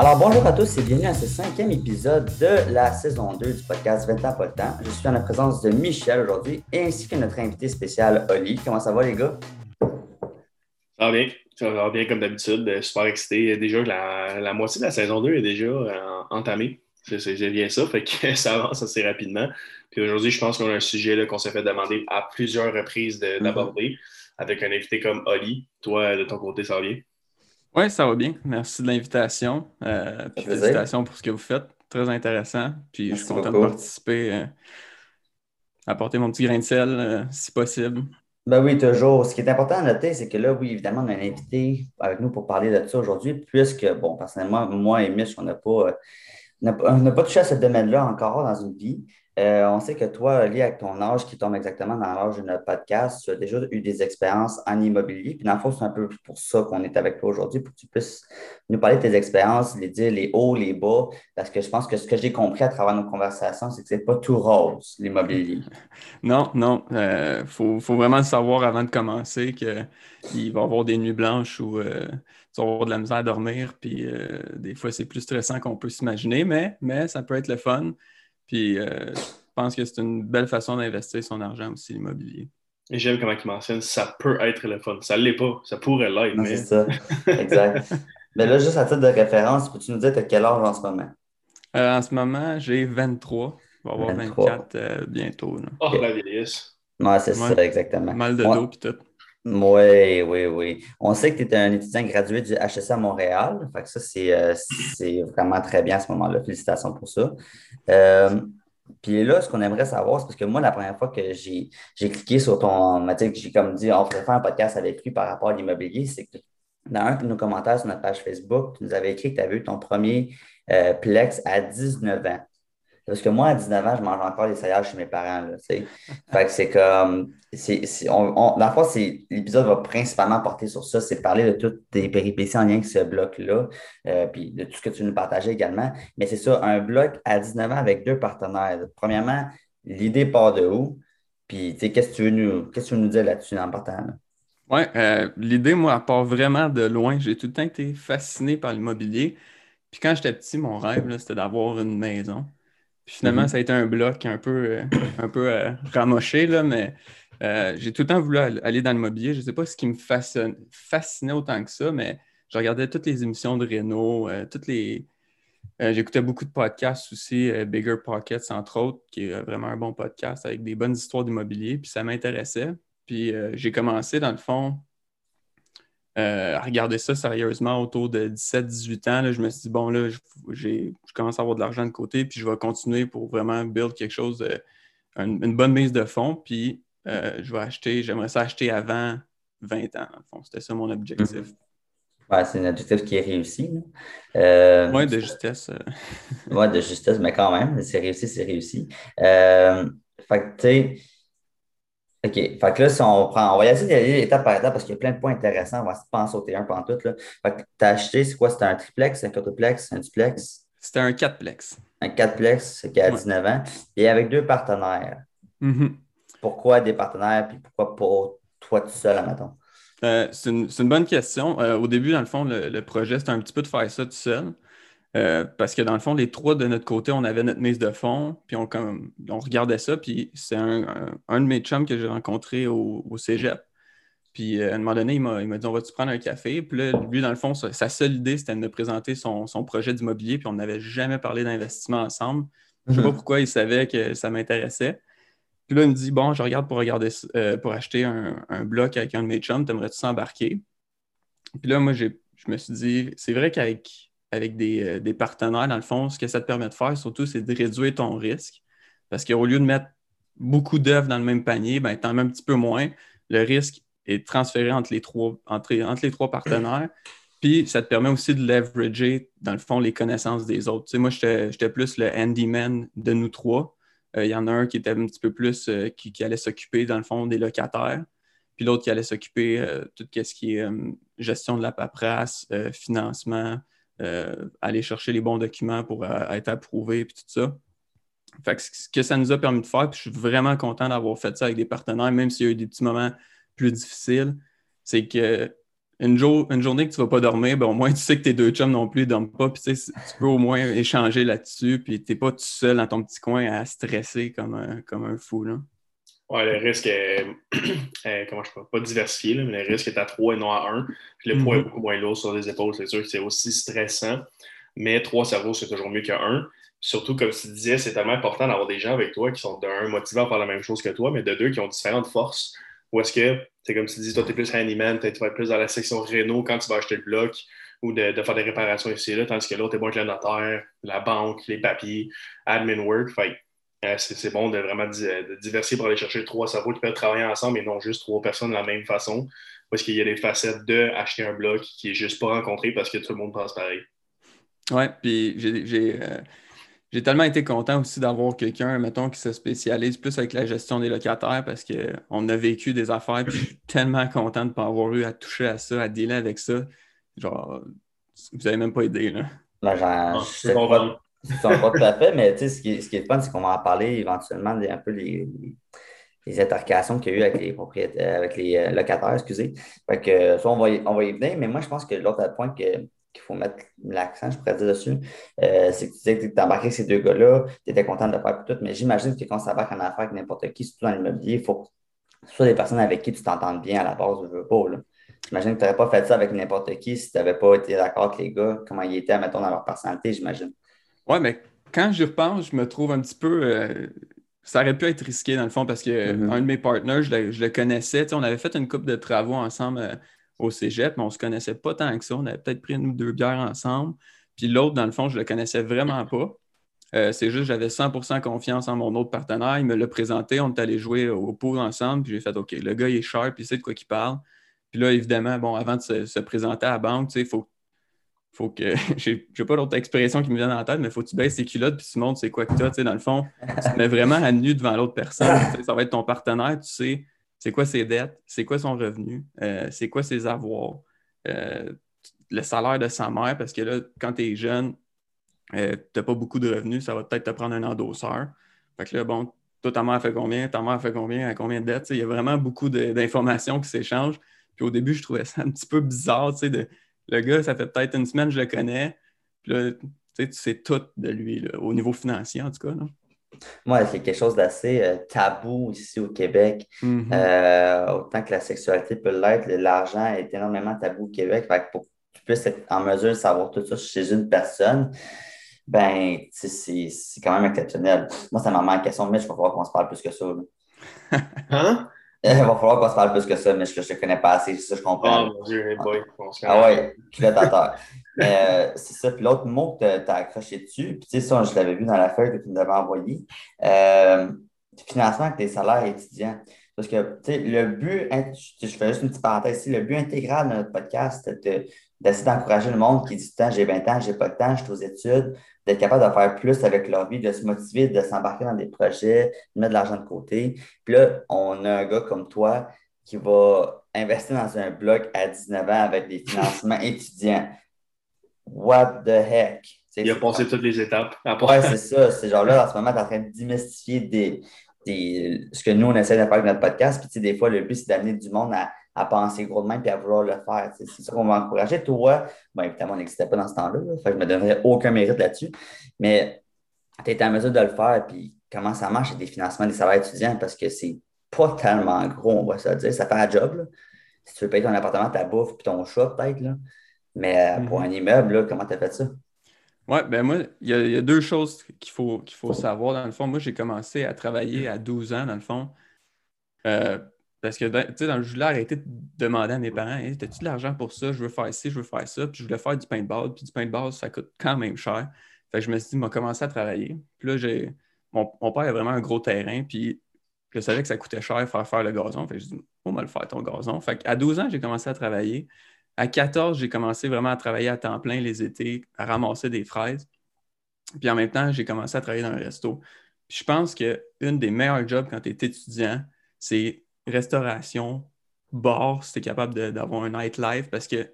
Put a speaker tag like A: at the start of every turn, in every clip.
A: Alors, bonjour à tous et bienvenue à ce cinquième épisode de la saison 2 du podcast 20 ans pas le temps. Je suis en la présence de Michel aujourd'hui ainsi que notre invité spécial Oli. Comment ça va les gars?
B: Ça va bien. Ça va bien comme d'habitude. Super excité. Déjà, la, la moitié de la saison 2 est déjà euh, entamée. C'est bien ça, fait que ça avance assez rapidement. Puis aujourd'hui, je pense qu'on a un sujet qu'on s'est fait demander à plusieurs reprises mm-hmm. d'aborder avec un invité comme Oli. Toi, de ton côté, ça va bien?
C: Oui, ça va bien. Merci de l'invitation. Euh, puis félicitations pour ce que vous faites. Très intéressant. Puis je suis content de participer, euh, apporter mon petit grain de sel euh, si possible.
A: Ben oui, toujours. Ce qui est important à noter, c'est que là, oui, évidemment, on a un invité avec nous pour parler de ça aujourd'hui, puisque, bon, personnellement, moi et Mitch, on n'a pas, on pas touché à ce domaine-là encore dans une vie. Euh, on sait que toi, lié avec ton âge qui tombe exactement dans l'âge de notre podcast, tu as déjà eu des expériences en immobilier. Puis dans le fond, c'est un peu pour ça qu'on est avec toi aujourd'hui, pour que tu puisses nous parler de tes expériences, les dire les hauts, les bas. Parce que je pense que ce que j'ai compris à travers nos conversations, c'est que ce n'est pas tout rose, l'immobilier.
C: Non, non. Il euh, faut, vraiment le savoir avant de commencer qu'il va y avoir des nuits blanches où euh, tu vas avoir de la misère à dormir. Puis des fois, c'est plus stressant qu'on peut s'imaginer, mais, mais ça peut être le fun. Puis pense que c'est une belle façon d'investir son argent aussi, l'immobilier.
B: Et j'aime comment il mentionne ça peut être le fun. Ça ne l'est pas, ça pourrait l'être.
A: Mais... C'est ça, exact. mais là, juste à titre de référence, peux-tu nous dire à quel âge en ce moment?
C: Euh, en ce moment, j'ai 23. Je vais avoir 24 euh, bientôt.
B: Oh, la vieillesse.
A: Ouais, c'est ça, exactement.
C: Mal de dos et tout.
A: Oui, oui, oui. On sait que tu es un étudiant gradué du HSA Montréal. Fait que ça, c'est vraiment très bien à ce moment-là. Félicitations pour ça. Euh, puis là, ce qu'on aimerait savoir, c'est parce que moi, la première fois que j'ai cliqué sur ton. que j'ai comme dit, on pourrait faire un podcast avec lui par rapport à l'immobilier, c'est que dans un de nos commentaires sur notre page Facebook, tu nous avais écrit que tu avais eu ton premier euh, Plex à 19 ans. Parce que moi, à 19 ans, je mange encore des céréales chez mes parents. Là, fait que c'est comme. On, fois, l'épisode va principalement porter sur ça, c'est parler de toutes tes péripéties en lien avec ce bloc-là, euh, puis de tout ce que tu nous partageais également. Mais c'est ça, un bloc à 19 ans avec deux partenaires. Premièrement, l'idée part de où? Puis, qu'est-ce que tu veux nous, qu'est-ce que tu nous dire là-dessus en partant?
C: Oui, euh, l'idée, moi, elle part vraiment de loin. J'ai tout le temps été fasciné par l'immobilier. Puis quand j'étais petit, mon rêve, c'était d'avoir une maison. Puis finalement, mm-hmm. ça a été un bloc un peu, euh, un peu euh, ramoché, là, mais euh, j'ai tout le temps voulu aller dans l'immobilier. Je ne sais pas ce qui me fascinait autant que ça, mais je regardais toutes les émissions de Renault, toutes les. J'écoutais beaucoup de podcasts aussi, Bigger Pockets, entre autres, qui est vraiment un bon podcast avec des bonnes histoires d'immobilier, puis ça m'intéressait. Puis j'ai commencé, dans le fond, euh, à regarder ça sérieusement autour de 17-18 ans, je me suis dit, bon, là, je, je, commence à avoir de l'argent de côté, puis je vais continuer pour vraiment build quelque chose, une, bonne mise de fonds, puis euh, je vais acheter, j'aimerais ça acheter avant 20 ans. C'était ça mon objectif.
A: Mhm. c'est un objectif qui est réussi.
C: Euh, oui, de justesse.
A: oui, de justesse, mais quand même, c'est réussi, c'est réussi. fait que, tu sais, OK. Fait que là, si on prend, on va y aller étape par étape parce qu'il y a plein de points intéressants. On va pas en sauter un pendant tout. Là. Fait que tu as acheté, c'est quoi? C'était un triplex, un quadruplex, un duplex?
C: C'était un quatplex.
A: Un quatplex, c'est qui a 19 ans. Et avec deux partenaires.
C: Mm-hmm.
A: Pourquoi des partenaires, puis pourquoi pas toi tout seul, admettons?
C: Euh, c'est une, une, bonne question. Euh, au début, dans le fond, le, le projet, c'était un petit peu de faire ça tout seul. Euh, parce que dans le fond, les trois de notre côté, on avait notre mise de fonds, puis on, on regardait ça, puis c'est un, de mes chums que j'ai rencontré au, cégep. Puis euh, à un moment donné, il m'a dit On va-tu prendre un café? Puis là, lui, dans le fond, sa, seule idée, c'était de me présenter son, projet d'immobilier, puis on n'avait jamais parlé d'investissement ensemble. Je ne sais pas mhm. pourquoi il savait que ça m'intéressait. Puis là, il me dit Bon, je regarde pour, regarder, euh, pour acheter un, bloc avec un de mes chums, t'aimerais-tu s'embarquer? Puis là, moi, je me suis dit C'est vrai qu'avec avec euh, des, partenaires, dans le fond, ce que ça te permet de faire, surtout, c'est de réduire ton risque. Parce qu'au lieu de mettre beaucoup d'œufs dans le même panier, ben, tu en mets un petit peu moins. Le risque est transféré entre les trois, partenaires. Puis ça te permet aussi de leverager, dans le fond, les connaissances des autres. Tu sais, moi, j'étais plus le handyman de nous trois. Euh, il y en a un qui était un petit peu plus, euh, qui, allait s'occuper, dans le fond, des locataires. Puis l'autre qui allait s'occuper de tout ce qui est gestion de la paperasse, financement, euh, aller chercher les bons documents pour euh, être approuvé et tout ça. Fait ce que ça nous a permis de faire, puis je suis vraiment content d'avoir fait ça avec des partenaires, même s'il y a eu des petits moments plus difficiles, c'est que une, une, journée que tu ne vas pas dormir, ben, au moins tu sais que tes deux chums non plus ne dorment pas. Puis tu, peux au moins échanger là-dessus. Puis tu n'es pas tout seul dans ton petit coin à stresser comme un, comme un fou. Là.
B: Ouais, le risque est, comment je peux pas diversifié, mais le risque est à 3 et non à 1. Puis le poids est mm-hmm. beaucoup moins lourd sur les épaules, c'est sûr que c'est aussi stressant. Mais trois cerveaux, c'est toujours mieux qu'un. Surtout, comme tu disais, c'est tellement important d'avoir des gens avec toi qui sont d'un motivés à faire la même chose que toi, mais de deux qui ont différentes forces. Ou est-ce que, c'est comme tu dis, toi, tu es plus handyman, tu vas être plus dans la section Renault quand tu vas acheter le bloc ou de, faire des réparations ici et là, tandis que l'autre est bon avec le notaire, la banque, les papiers, admin work. Euh, c'est bon de vraiment diversifier pour aller chercher trois cerveaux qui peuvent travailler ensemble et non juste trois personnes de la même façon. Parce qu'il y a des facettes de acheter un bloc qui n'est juste pas rencontré parce que tout le monde pense pareil.
C: Oui, puis j'ai. Euh, j'ai tellement été content aussi d'avoir quelqu'un, mettons, qui se spécialise plus avec la gestion des locataires parce qu'on a vécu des affaires, puis je suis tellement content de ne pas avoir eu à toucher à ça, à dealer avec ça. Genre, vous n'avez même pas aidé, là.
A: Ben, genre, je sais pas, pas tout à fait, mais ce qui, est, ce qui est fun, c'est qu'on va en parler éventuellement des, un peu les, les intercations qu'il y a eu avec les propriétaires, avec les euh, locataires, excusez. Que ça, on va, y, on va y venir, mais moi, je pense que l'autre point que qu'il faut mettre l'accent, je pourrais dire dessus, euh, c'est que tu disais que tu embarqué avec ces deux gars-là, tu étais content de faire tout, mais j'imagine que quand ça va en affaire avec n'importe qui, surtout dans l'immobilier, il faut que ce soit des personnes avec qui tu t'entendes bien à la base, je veux pas. J'imagine que tu n'aurais pas fait ça avec n'importe qui si tu n'avais pas été d'accord avec les gars, comment ils étaient, mettons, dans leur personnalité, j'imagine.
C: Oui, mais quand j'y repense, je me trouve un petit peu. Euh, ça aurait pu être risqué dans le fond parce que mm-hmm. un de mes partenaires, je le, connaissais. on avait fait une couple de travaux ensemble euh, au cégep, mais on ne se connaissait pas tant que ça. On avait peut-être pris une ou deux bières ensemble. Puis l'autre, dans le fond, je ne le connaissais vraiment pas. Euh, c'est juste j'avais 100% confiance en mon autre partenaire. Il me l'a présenté, on est allé jouer au pool ensemble. Puis j'ai fait OK, le gars, il est sharp, il sait de quoi il parle. Puis là, évidemment, bon, avant de se, présenter à la banque, il faut, faut que. J'ai pas d'autre expression qui me vient la tête, mais faut que tu baisses tes culottes puis tu montres c'est quoi que tu as. Dans le fond, tu te mets vraiment à nu devant l'autre personne. Ça va être ton partenaire, tu sais c'est quoi ses dettes, c'est quoi son revenu, euh, c'est quoi ses avoirs, euh, le salaire de sa mère, parce que là, quand tu es jeune, euh, tu n'as pas beaucoup de revenus, ça va peut-être te prendre un endosseur. Fait que là, bon, toi, ta mère fait combien, ta mère fait combien, à combien de dettes, il y a vraiment beaucoup d'informations qui s'échangent. Puis au début, je trouvais ça un petit peu bizarre, tu sais, de, le gars, ça fait peut-être une semaine que je le connais, puis là, tu sais tout de lui, au niveau financier, en tout cas. Là.
A: Moi, c'est quelque chose d'assez euh, tabou ici au Québec. Mm-hmm. Euh, autant que la sexualité peut l'être, l'argent est énormément tabou au Québec. pour que tu puisses être en mesure de savoir tout ça chez une personne, ben, c'est quand même exceptionnel. Moi, ça m'a en question, mais je vais falloir qu'on se parle plus que ça.
B: hein?
A: Il va falloir qu'on se parle plus que ça, mais je ne connais pas assez, ça, je comprends.
B: Oh mon Dieu, boy.
A: Ah ouais, terre. Euh, c'est ça. Puis l'autre mot que tu as, accroché dessus, puis tu sais, ça, je l'avais vu dans la feuille que tu nous avais envoyée, euh, financement avec tes salaires étudiants. Parce que, tu sais, le but, je fais juste une petite parenthèse ici, le but intégral de notre podcast, c'est d'essayer d'encourager le monde qui dit temps, j'ai 20 ans, j'ai pas de temps, je suis aux études, d'être capable de faire plus avec leur vie, de se motiver, de s'embarquer dans des projets, de mettre de l'argent de côté. Puis là, on a un gars comme toi qui va investir dans un bloc à 19 ans avec des financements étudiants what the heck?
B: Il a passé toutes les étapes.
A: Ouais, c'est ça. C'est genre là, en ce moment, tu es en train de démystifier des, des, ce que nous, on essaie de faire avec notre podcast. Puis, des fois, le but, c'est d'amener du monde à, à, penser gros de même et à vouloir le faire. C'est ça qu'on va encourager. Toi, bon, évidemment, on n'existait pas dans ce temps-là. je ne me donnerais aucun mérite là-dessus. Mais tu es en mesure de le faire. Puis, comment ça marche des financements des salaires étudiants? Parce que c'est pas tellement gros, on va se dire. Ça fait un job. Si tu veux payer ton appartement, ta bouffe puis ton chat, peut-être. Mais euh, pour mhm. un immeuble, comment tu as fait ça?
C: Oui, ben moi, il y, a deux choses qu'il faut, qu'il faut savoir. Dans le fond, moi, j'ai commencé à travailler à 12 ans, dans le fond. Euh, parce que, tu sais, dans le je voulais arrêter de demander à mes parents hey, As-tu de l'argent pour ça? Je veux faire ci, je veux faire ça. Puis je voulais faire du paintball. Puis du paintball, ça coûte quand même cher. Fait que je me suis dit, m'a commencé à travailler. Puis là, j'ai. Mon, père a vraiment un gros terrain. Puis je savais que ça coûtait cher faire faire le gazon. Fait que je dit, on va le faire ton gazon. Fait qu'à 12 ans, j'ai commencé à travailler. À 14, j'ai commencé vraiment à travailler à temps plein les étés, à ramasser des fraises. Puis en même temps, j'ai commencé à travailler dans un resto. je pense qu'une des meilleurs jobs quand tu es étudiant, c'est restauration, bar, si tu es capable d'avoir un nightlife, parce que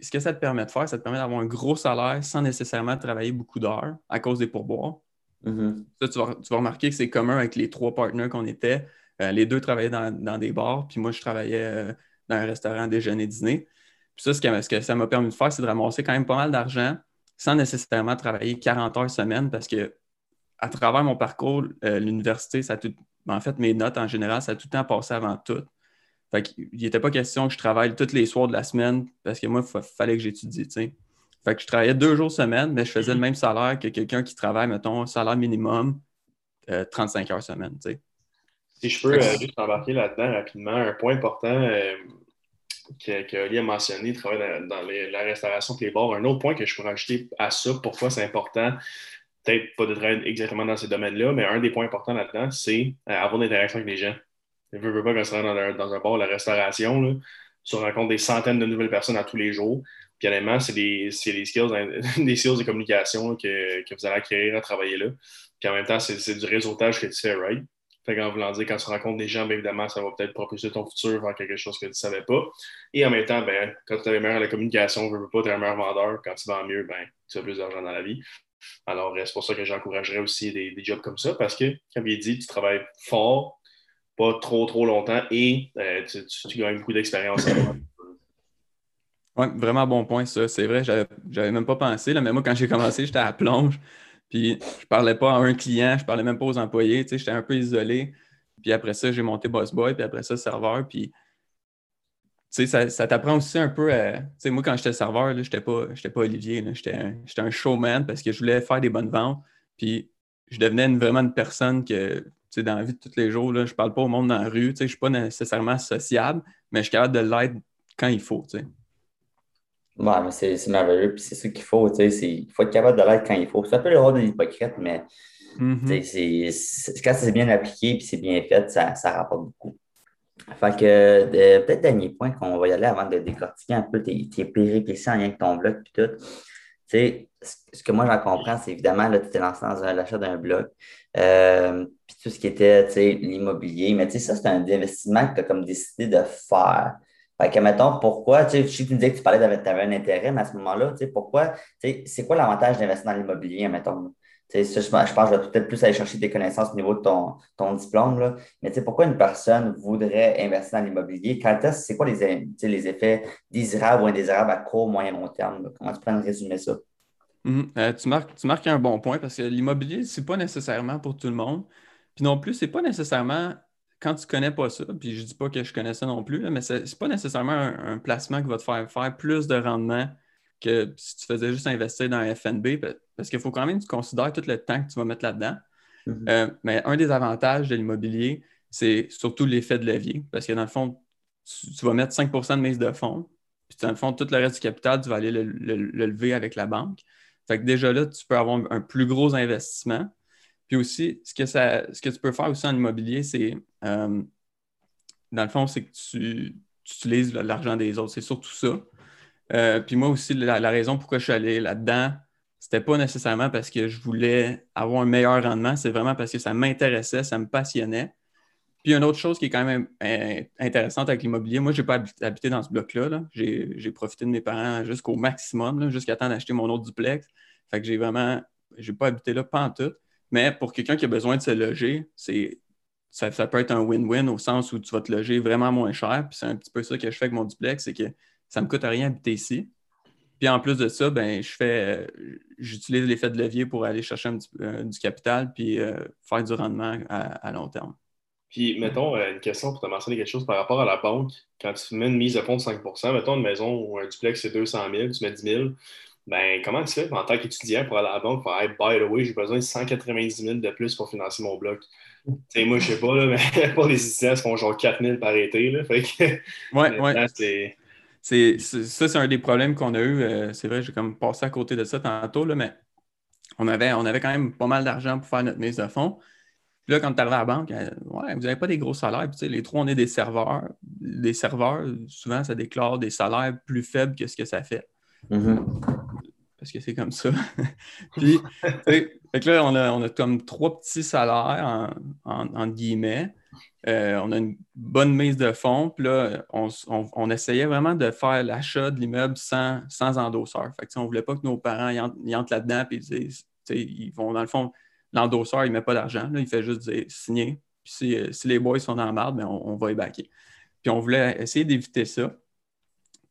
C: ce que ça te permet de faire, ça te permet d'avoir un gros salaire sans nécessairement travailler beaucoup d'heures à cause des pourboires.
A: Mm-hmm.
C: Ça, tu vas, remarquer que c'est commun avec les trois partenaires qu'on était. Euh, les deux travaillaient dans, des bars, puis moi, je travaillais euh, dans un restaurant déjeuner-dîner Puis ça, ce que, ça m'a permis de faire, c'est de ramasser quand même pas mal d'argent sans nécessairement travailler 40 heures semaine parce que à travers mon parcours, euh, l'université, ça tout, ben, en fait, mes notes en général, ça a tout le temps passé avant tout. Fait qu'il n'était pas question que je travaille tous les soirs de la semaine parce que moi, il fallait que j'étudie, Fait que je travaillais deux jours semaine, mais je faisais le même salaire que quelqu'un qui travaille, mettons, salaire minimum, 35 euh, heures semaine,
B: Si je peux euh, juste embarquer là-dedans rapidement, un point important que, a mentionné, travailler dans, la restauration les bars. Un autre point que je pourrais ajouter à ça, pourquoi c'est important, peut-être pas de travailler exactement dans ces domaines-là, mais un des points importants là-dedans, c'est euh, avoir une interaction avec les gens. Je ne veux pas quand tu dans, un, dans un bar, la restauration, là, tu rencontres des centaines de nouvelles personnes à tous les jours. Puis honnêtement, c'est des, des, skills, des skills de communication que, que, vous allez acquérir à travailler là. Puis en même temps, c'est du réseautage que tu fais, right? Fait qu'en voulant dire, quand tu rencontres des gens, bien évidemment, ça va peut-être propulser ton futur vers quelque chose que tu ne savais pas. Et en même temps, ben, quand tu es meilleur à la communication, tu ne veux pas, es un meilleur vendeur. Quand tu vends mieux, ben, tu as plus d'argent dans la vie. Alors, c'est pour ça que j'encouragerais aussi des, jobs comme ça parce que, comme il dit, tu travailles fort, pas trop, trop longtemps et euh, tu, tu, gagnes beaucoup d'expérience.
C: Oui, vraiment bon point, ça. C'est vrai, j'avais même pas pensé, là, mais moi, quand j'ai commencé, j'étais à plonge. Puis je parlais pas à un client, je parlais même pas aux employés, tu sais, j'étais un peu isolé. Puis après ça, j'ai monté Boss Boy, puis après ça, serveur. Puis, tu sais, ça, t'apprend aussi un peu à. Tu sais, moi, quand j'étais serveur, je n'étais pas, pas Olivier, j'étais un, un, showman parce que je voulais faire des bonnes ventes. Puis, je devenais vraiment une personne que, tu sais, dans la vie de tous les jours, là, je parle pas au monde dans la rue, tu sais, je suis pas nécessairement sociable, mais je suis capable de l'être quand il faut, tu sais.
A: Ouais, mais c'est merveilleux, puis c'est ce qu'il faut, tu sais, il faut être capable de l'être quand il faut. C'est un peu le rôle de l'hypocrite, mais mm-hmm. quand c'est bien appliqué puis c'est bien fait, ça, ça rapporte beaucoup. Fait que peut-être dernier point qu'on va y aller avant de décortiquer un peu tes, tes péripéties en lien avec ton blog puis tout. Tu sais, ce que moi j'en comprends, c'est évidemment, là, tu t'es lancé dans l'achat d'un blog. Euh, puis tout ce qui était l'immobilier. Mais tu sais, ça, c'est un investissement que tu as comme décidé de faire. Fait que, mettons, pourquoi, tu sais, sais tu me disais que tu parlais tu avais un intérêt, mais à ce moment-là, tu sais, pourquoi, tu sais, c'est quoi l'avantage d'investir dans l'immobilier, mettons? Sais, je, pense que je vais peut-être plus aller chercher tes connaissances au niveau de ton, ton diplôme, là. mais pourquoi une personne voudrait investir dans l'immobilier? Quand c'est quoi les, les effets désirables ou indésirables à court, moyen, long terme? Comment tu pourrais résumer ça?
C: Mm-hmm. Euh, tu, marques, tu marques un bon point parce que l'immobilier, c'est pas nécessairement pour tout le monde. Puis non plus, c'est pas nécessairement quand tu connais pas ça, puis je dis pas que je connais ça non plus, mais ce n'est pas nécessairement un, placement qui va te faire faire plus de rendement que si tu faisais juste investir dans un FNB, parce qu'il faut quand même que tu considères tout le temps que tu vas mettre là-dedans. Mm-hmm. Euh, mais un des avantages de l'immobilier, c'est surtout l'effet de levier, parce que dans le fond, tu, vas mettre 5% de mise de fonds, puis dans le fond, tout le reste du capital, tu vas aller le, lever avec la banque. Fait que déjà là, tu peux avoir un plus gros investissement. Puis aussi, ce que, ça, ce que tu peux faire aussi en immobilier, c'est, euh, dans le fond, c'est que tu, utilises l'argent des autres. C'est surtout ça. Euh, puis moi aussi, la, raison pourquoi je suis allé là-dedans, c'était pas nécessairement parce que je voulais avoir un meilleur rendement, c'est vraiment parce que ça m'intéressait, ça me passionnait. Puis une autre chose qui est quand même euh, intéressante avec l'immobilier, moi, je n'ai pas habité dans ce bloc-là. J'ai profité de mes parents jusqu'au maximum, jusqu'à temps d'acheter mon autre duplex. Fait que j'ai vraiment, j'ai pas habité là, pas tout. Mais pour quelqu'un qui a besoin de se loger, c'est ça, peut être un win-win au sens où tu vas te loger vraiment moins cher. Puis c'est un petit peu ça que je fais avec mon duplex, c'est que ça ne me coûte rien habiter ici. Puis en plus de ça, ben, je fais j'utilise l'effet de levier pour aller chercher euh, du capital puis euh, faire du rendement à, long terme.
B: Puis, mettons, euh, une question pour te mentionner quelque chose par rapport à la banque. Quand tu mets une mise de fonds de 5% mettons une maison ou un duplex, c'est 200 000, tu mets 10 000, ben, comment tu fais en tant qu'étudiant pour aller à la banque pour dire, by the way, j'ai besoin de 190 000 de plus pour financer mon bloc? sais, moi, je sais pas, là, mais pour les étudiants, ils font genre 4 000 par été. Là, fait
C: que, ouais, ouais. C'est, ça, c'est un des problèmes qu'on a eu. Euh, c'est vrai, j'ai comme passé à côté de ça tantôt, là, mais on avait, on avait quand même pas mal d'argent pour faire notre mise de fonds. Puis là, quand tu arrives à la banque, euh, ouais, vous n'avez pas des gros salaires. Puis, les trois, on est des serveurs. Les serveurs, souvent, ça déclare des salaires plus faibles que ce que ça fait. Mm-hmm parce que c'est comme ça. Puis, fait là, on a, on a, comme trois petits salaires, en, guillemets. Euh, on a une bonne mise de fonds. Puis là, on, essayait vraiment de faire l'achat de l'immeuble sans, sans endosseur. Fait que, on ne voulait pas que nos parents y, entrent là-dedans puis ils vont, dans le fond, l'endosseur, il ne met pas d'argent. Il fait juste signer. Puis si, les boys sont la marde, ben, on, va y baquer. Puis on voulait essayer d'éviter ça.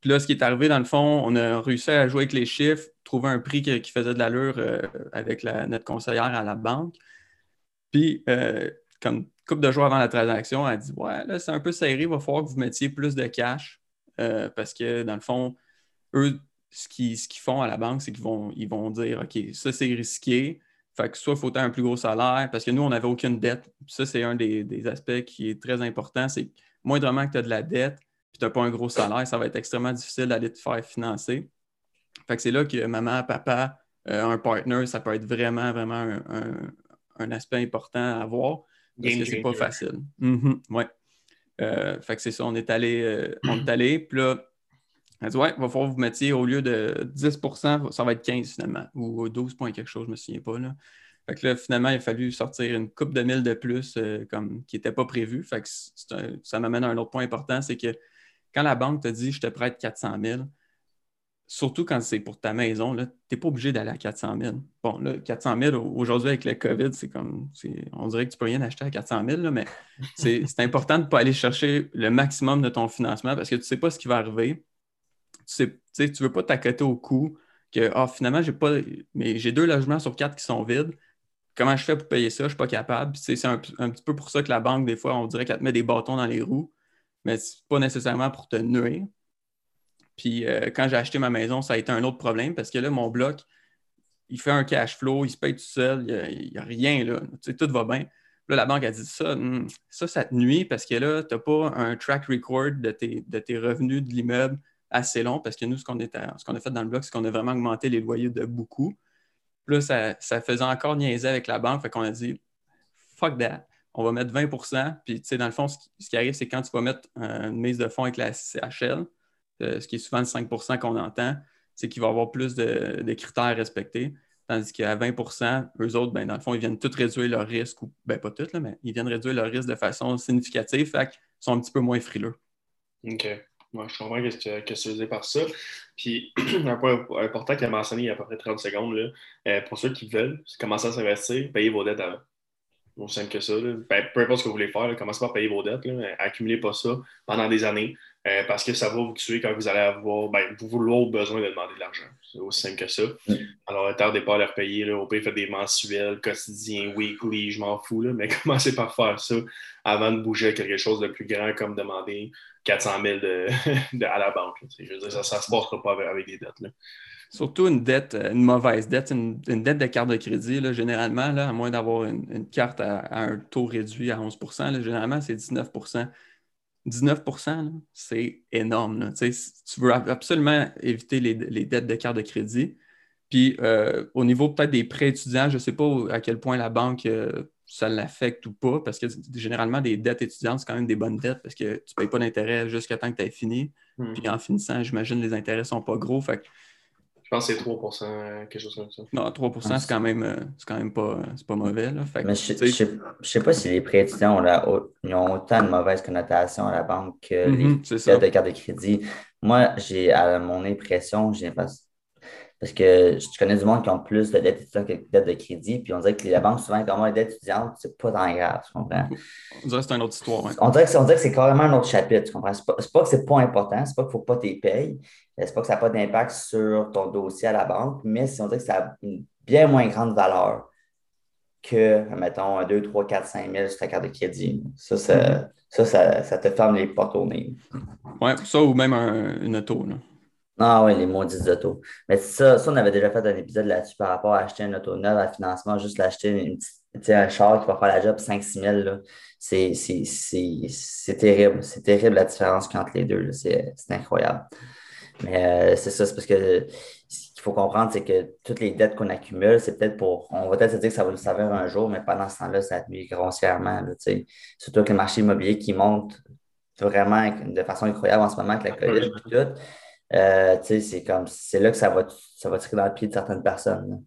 C: Puis là, ce qui est arrivé, dans le fond, on a réussi à jouer avec les chiffres, trouver un prix qui, faisait de l'allure euh, avec notre conseillère à la banque. Puis, euh, comme couple de jours avant la transaction, elle dit Ouais, là, c'est un peu serré, il va falloir que vous mettiez plus de cash. Euh, parce que, dans le fond, eux, ce qu'ils font à la banque, c'est qu'ils vont, ils vont dire OK, ça, c'est risqué. Fait que soit il faut un plus gros salaire, parce que nous, on n'avait aucune dette. ça, c'est un des, des, aspects qui est très important. C'est moindrement que tu as de la dette, puis tu n'as pas un gros salaire, ça va être extrêmement difficile d'aller te faire financer. Fait que c'est là que maman, papa, euh, un partner, ça peut être vraiment, vraiment un, aspect important à avoir. Parce que c'est pas facile. Mm-hmm, ouais. Euh, fait que c'est ça, on est allé, euh, on est allé, puis là, elle dit Ouais, il va falloir vous mettiez au lieu de 10% ça va être 15 finalement, ou 12 points quelque chose, je ne me souviens pas. Là. Fait que là, finalement, il a fallu sortir une coupe de mille de plus comme, qui n'était pas prévu. Fait que ça m'amène à un autre point important, c'est que quand la banque te dit je te prête 400 000, surtout quand c'est pour ta maison, tu n'es pas obligé d'aller à 400 000. Bon, là, 400 000, aujourd'hui, avec le COVID, c'est comme, on dirait que tu peux rien acheter à 400 000, mais c'est important de ne pas aller chercher le maximum de ton financement parce que tu ne sais pas ce qui va arriver. Tu ne tu veux pas t'accoter au coût que, ah, finalement, j'ai pas, mais j'ai deux logements sur quatre qui sont vides. Comment je fais pour payer ça? Je ne suis pas capable. C'est un, un, petit peu pour ça que la banque, des fois, on dirait qu'elle te met des bâtons dans les roues mais ce n'est pas nécessairement pour te nuire. Puis euh, quand j'ai acheté ma maison, ça a été un autre problème parce que là, mon bloc, il fait un cash flow, il se paye tout seul, il n'y a, rien là. Tout va bien. Là, la banque a dit ça, hmm, ça, ça te nuit parce que là, tu n'as pas un track record de tes, de tes revenus de l'immeuble assez long parce que nous, ce qu'on a fait dans le bloc, c'est qu'on a vraiment augmenté les loyers de beaucoup. Puis là, ça, faisait encore niaiser avec la banque, fait qu'on a dit fuck that on va mettre 20% Puis, tu sais, dans le fond, ce qui, arrive, c'est quand tu vas mettre une mise de fonds avec la CHL, euh, ce qui est souvent le 5% qu'on entend, c'est qu'il va y avoir plus de, critères à respecter. Tandis qu'à 20% eux autres, ben, dans le fond, ils viennent tous réduire leur risque, ou ben pas tous, mais ils viennent réduire leur risque de façon significative, fait qu'ils sont un petit peu moins frileux.
B: OK. Moi, je comprends ce que, que tu veux par ça. Puis, un point important qu'il a mentionné il y a à peu près 30 secondes, là, euh, pour ceux qui veulent commencer à s'investir, payez vos dettes avant aussi simple que ça. Ben, peu importe ce que vous voulez faire, commencez pas à payer vos dettes. Là. Accumulez pas ça pendant des années euh, parce que ça va vous tuer quand vous allez avoir, ben, vous vouloir besoin de demander de l'argent. C'est aussi simple que ça. Mm. Alors, tardez pas à les repayer. Là. Au pire, faites des mensuels, quotidiens, weekly, je m'en fous. Là. Mais commencez par faire ça avant de bouger à quelque chose de plus grand comme demander 400 000 de, à la banque. Je veux dire, ça ne se passera pas avec, des dettes. Là.
C: Surtout une dette, euh, une mauvaise dette, une, dette de carte de crédit, là, généralement, là, à moins d'avoir une, carte à, un taux réduit à 11% généralement, c'est 19 19% c'est énorme. Tu veux absolument éviter les, dettes de carte de crédit. Puis euh, au niveau peut-être des prêts étudiants, je ne sais pas à quel point la banque euh, ça l'affecte ou pas, parce que généralement, des dettes étudiantes, c'est quand même des bonnes dettes parce que tu ne payes pas d'intérêt jusqu'à temps que tu aies fini. Hmm. Puis en finissant, j'imagine les intérêts ne sont pas gros. Fait
B: je pense que c'est 3% euh, quelque chose comme ça. Non, 3%
C: c'est quand même, euh, quand même pas, pas mauvais. Là.
A: Mais je ne sais pas si les prêts étudiants ont, autant de mauvaise connotation à la banque que les mm-hmm, dettes de carte de crédit. Moi, j'ai à mon impression, j'ai parce que je connais du monde qui ont plus de dettes étudiantes que de dettes de crédit, puis on dirait que la banque, souvent, comme les dettes étudiantes, c'est pas tant grave, tu comprends?
C: On dirait que c'est une autre histoire.
A: On, dirait que c'est carrément un autre chapitre, tu comprends? C'est pas, pas que c'est pas important, c'est pas qu'il faut pas t'y payer, c'est pas que ça n'a pas d'impact sur ton dossier à la banque, mais on dirait que ça a une bien moins grande valeur que, mettons, 2, 3, 4, 5 000 sur ta carte de crédit. Ça, ça, mm-hmm. ça, te ferme les portes au nez.
C: Oui, ça ou même une auto. Là.
A: Ah oui, les maudites autos. Mais ça, ça, on avait déjà fait un épisode là-dessus par rapport à acheter une auto neuve à financement, juste l'acheter une petite, un char qui va faire la job 5-6 000. C'est terrible. C'est terrible la différence entre les deux. C'est incroyable. Mais euh, c'est ça, c'est parce que ce qu'il faut comprendre, c'est que toutes les dettes qu'on accumule, c'est peut-être pour. On va peut-être se dire que ça va le savoir un jour, mais pendant ce temps-là, ça nuit grossièrement. Là, Surtout que le marché immobilier qui monte vraiment de façon incroyable en ce moment avec la COVID et tout. Euh, c'est comme c'est là que ça va, ça va tirer dans le pied de certaines personnes.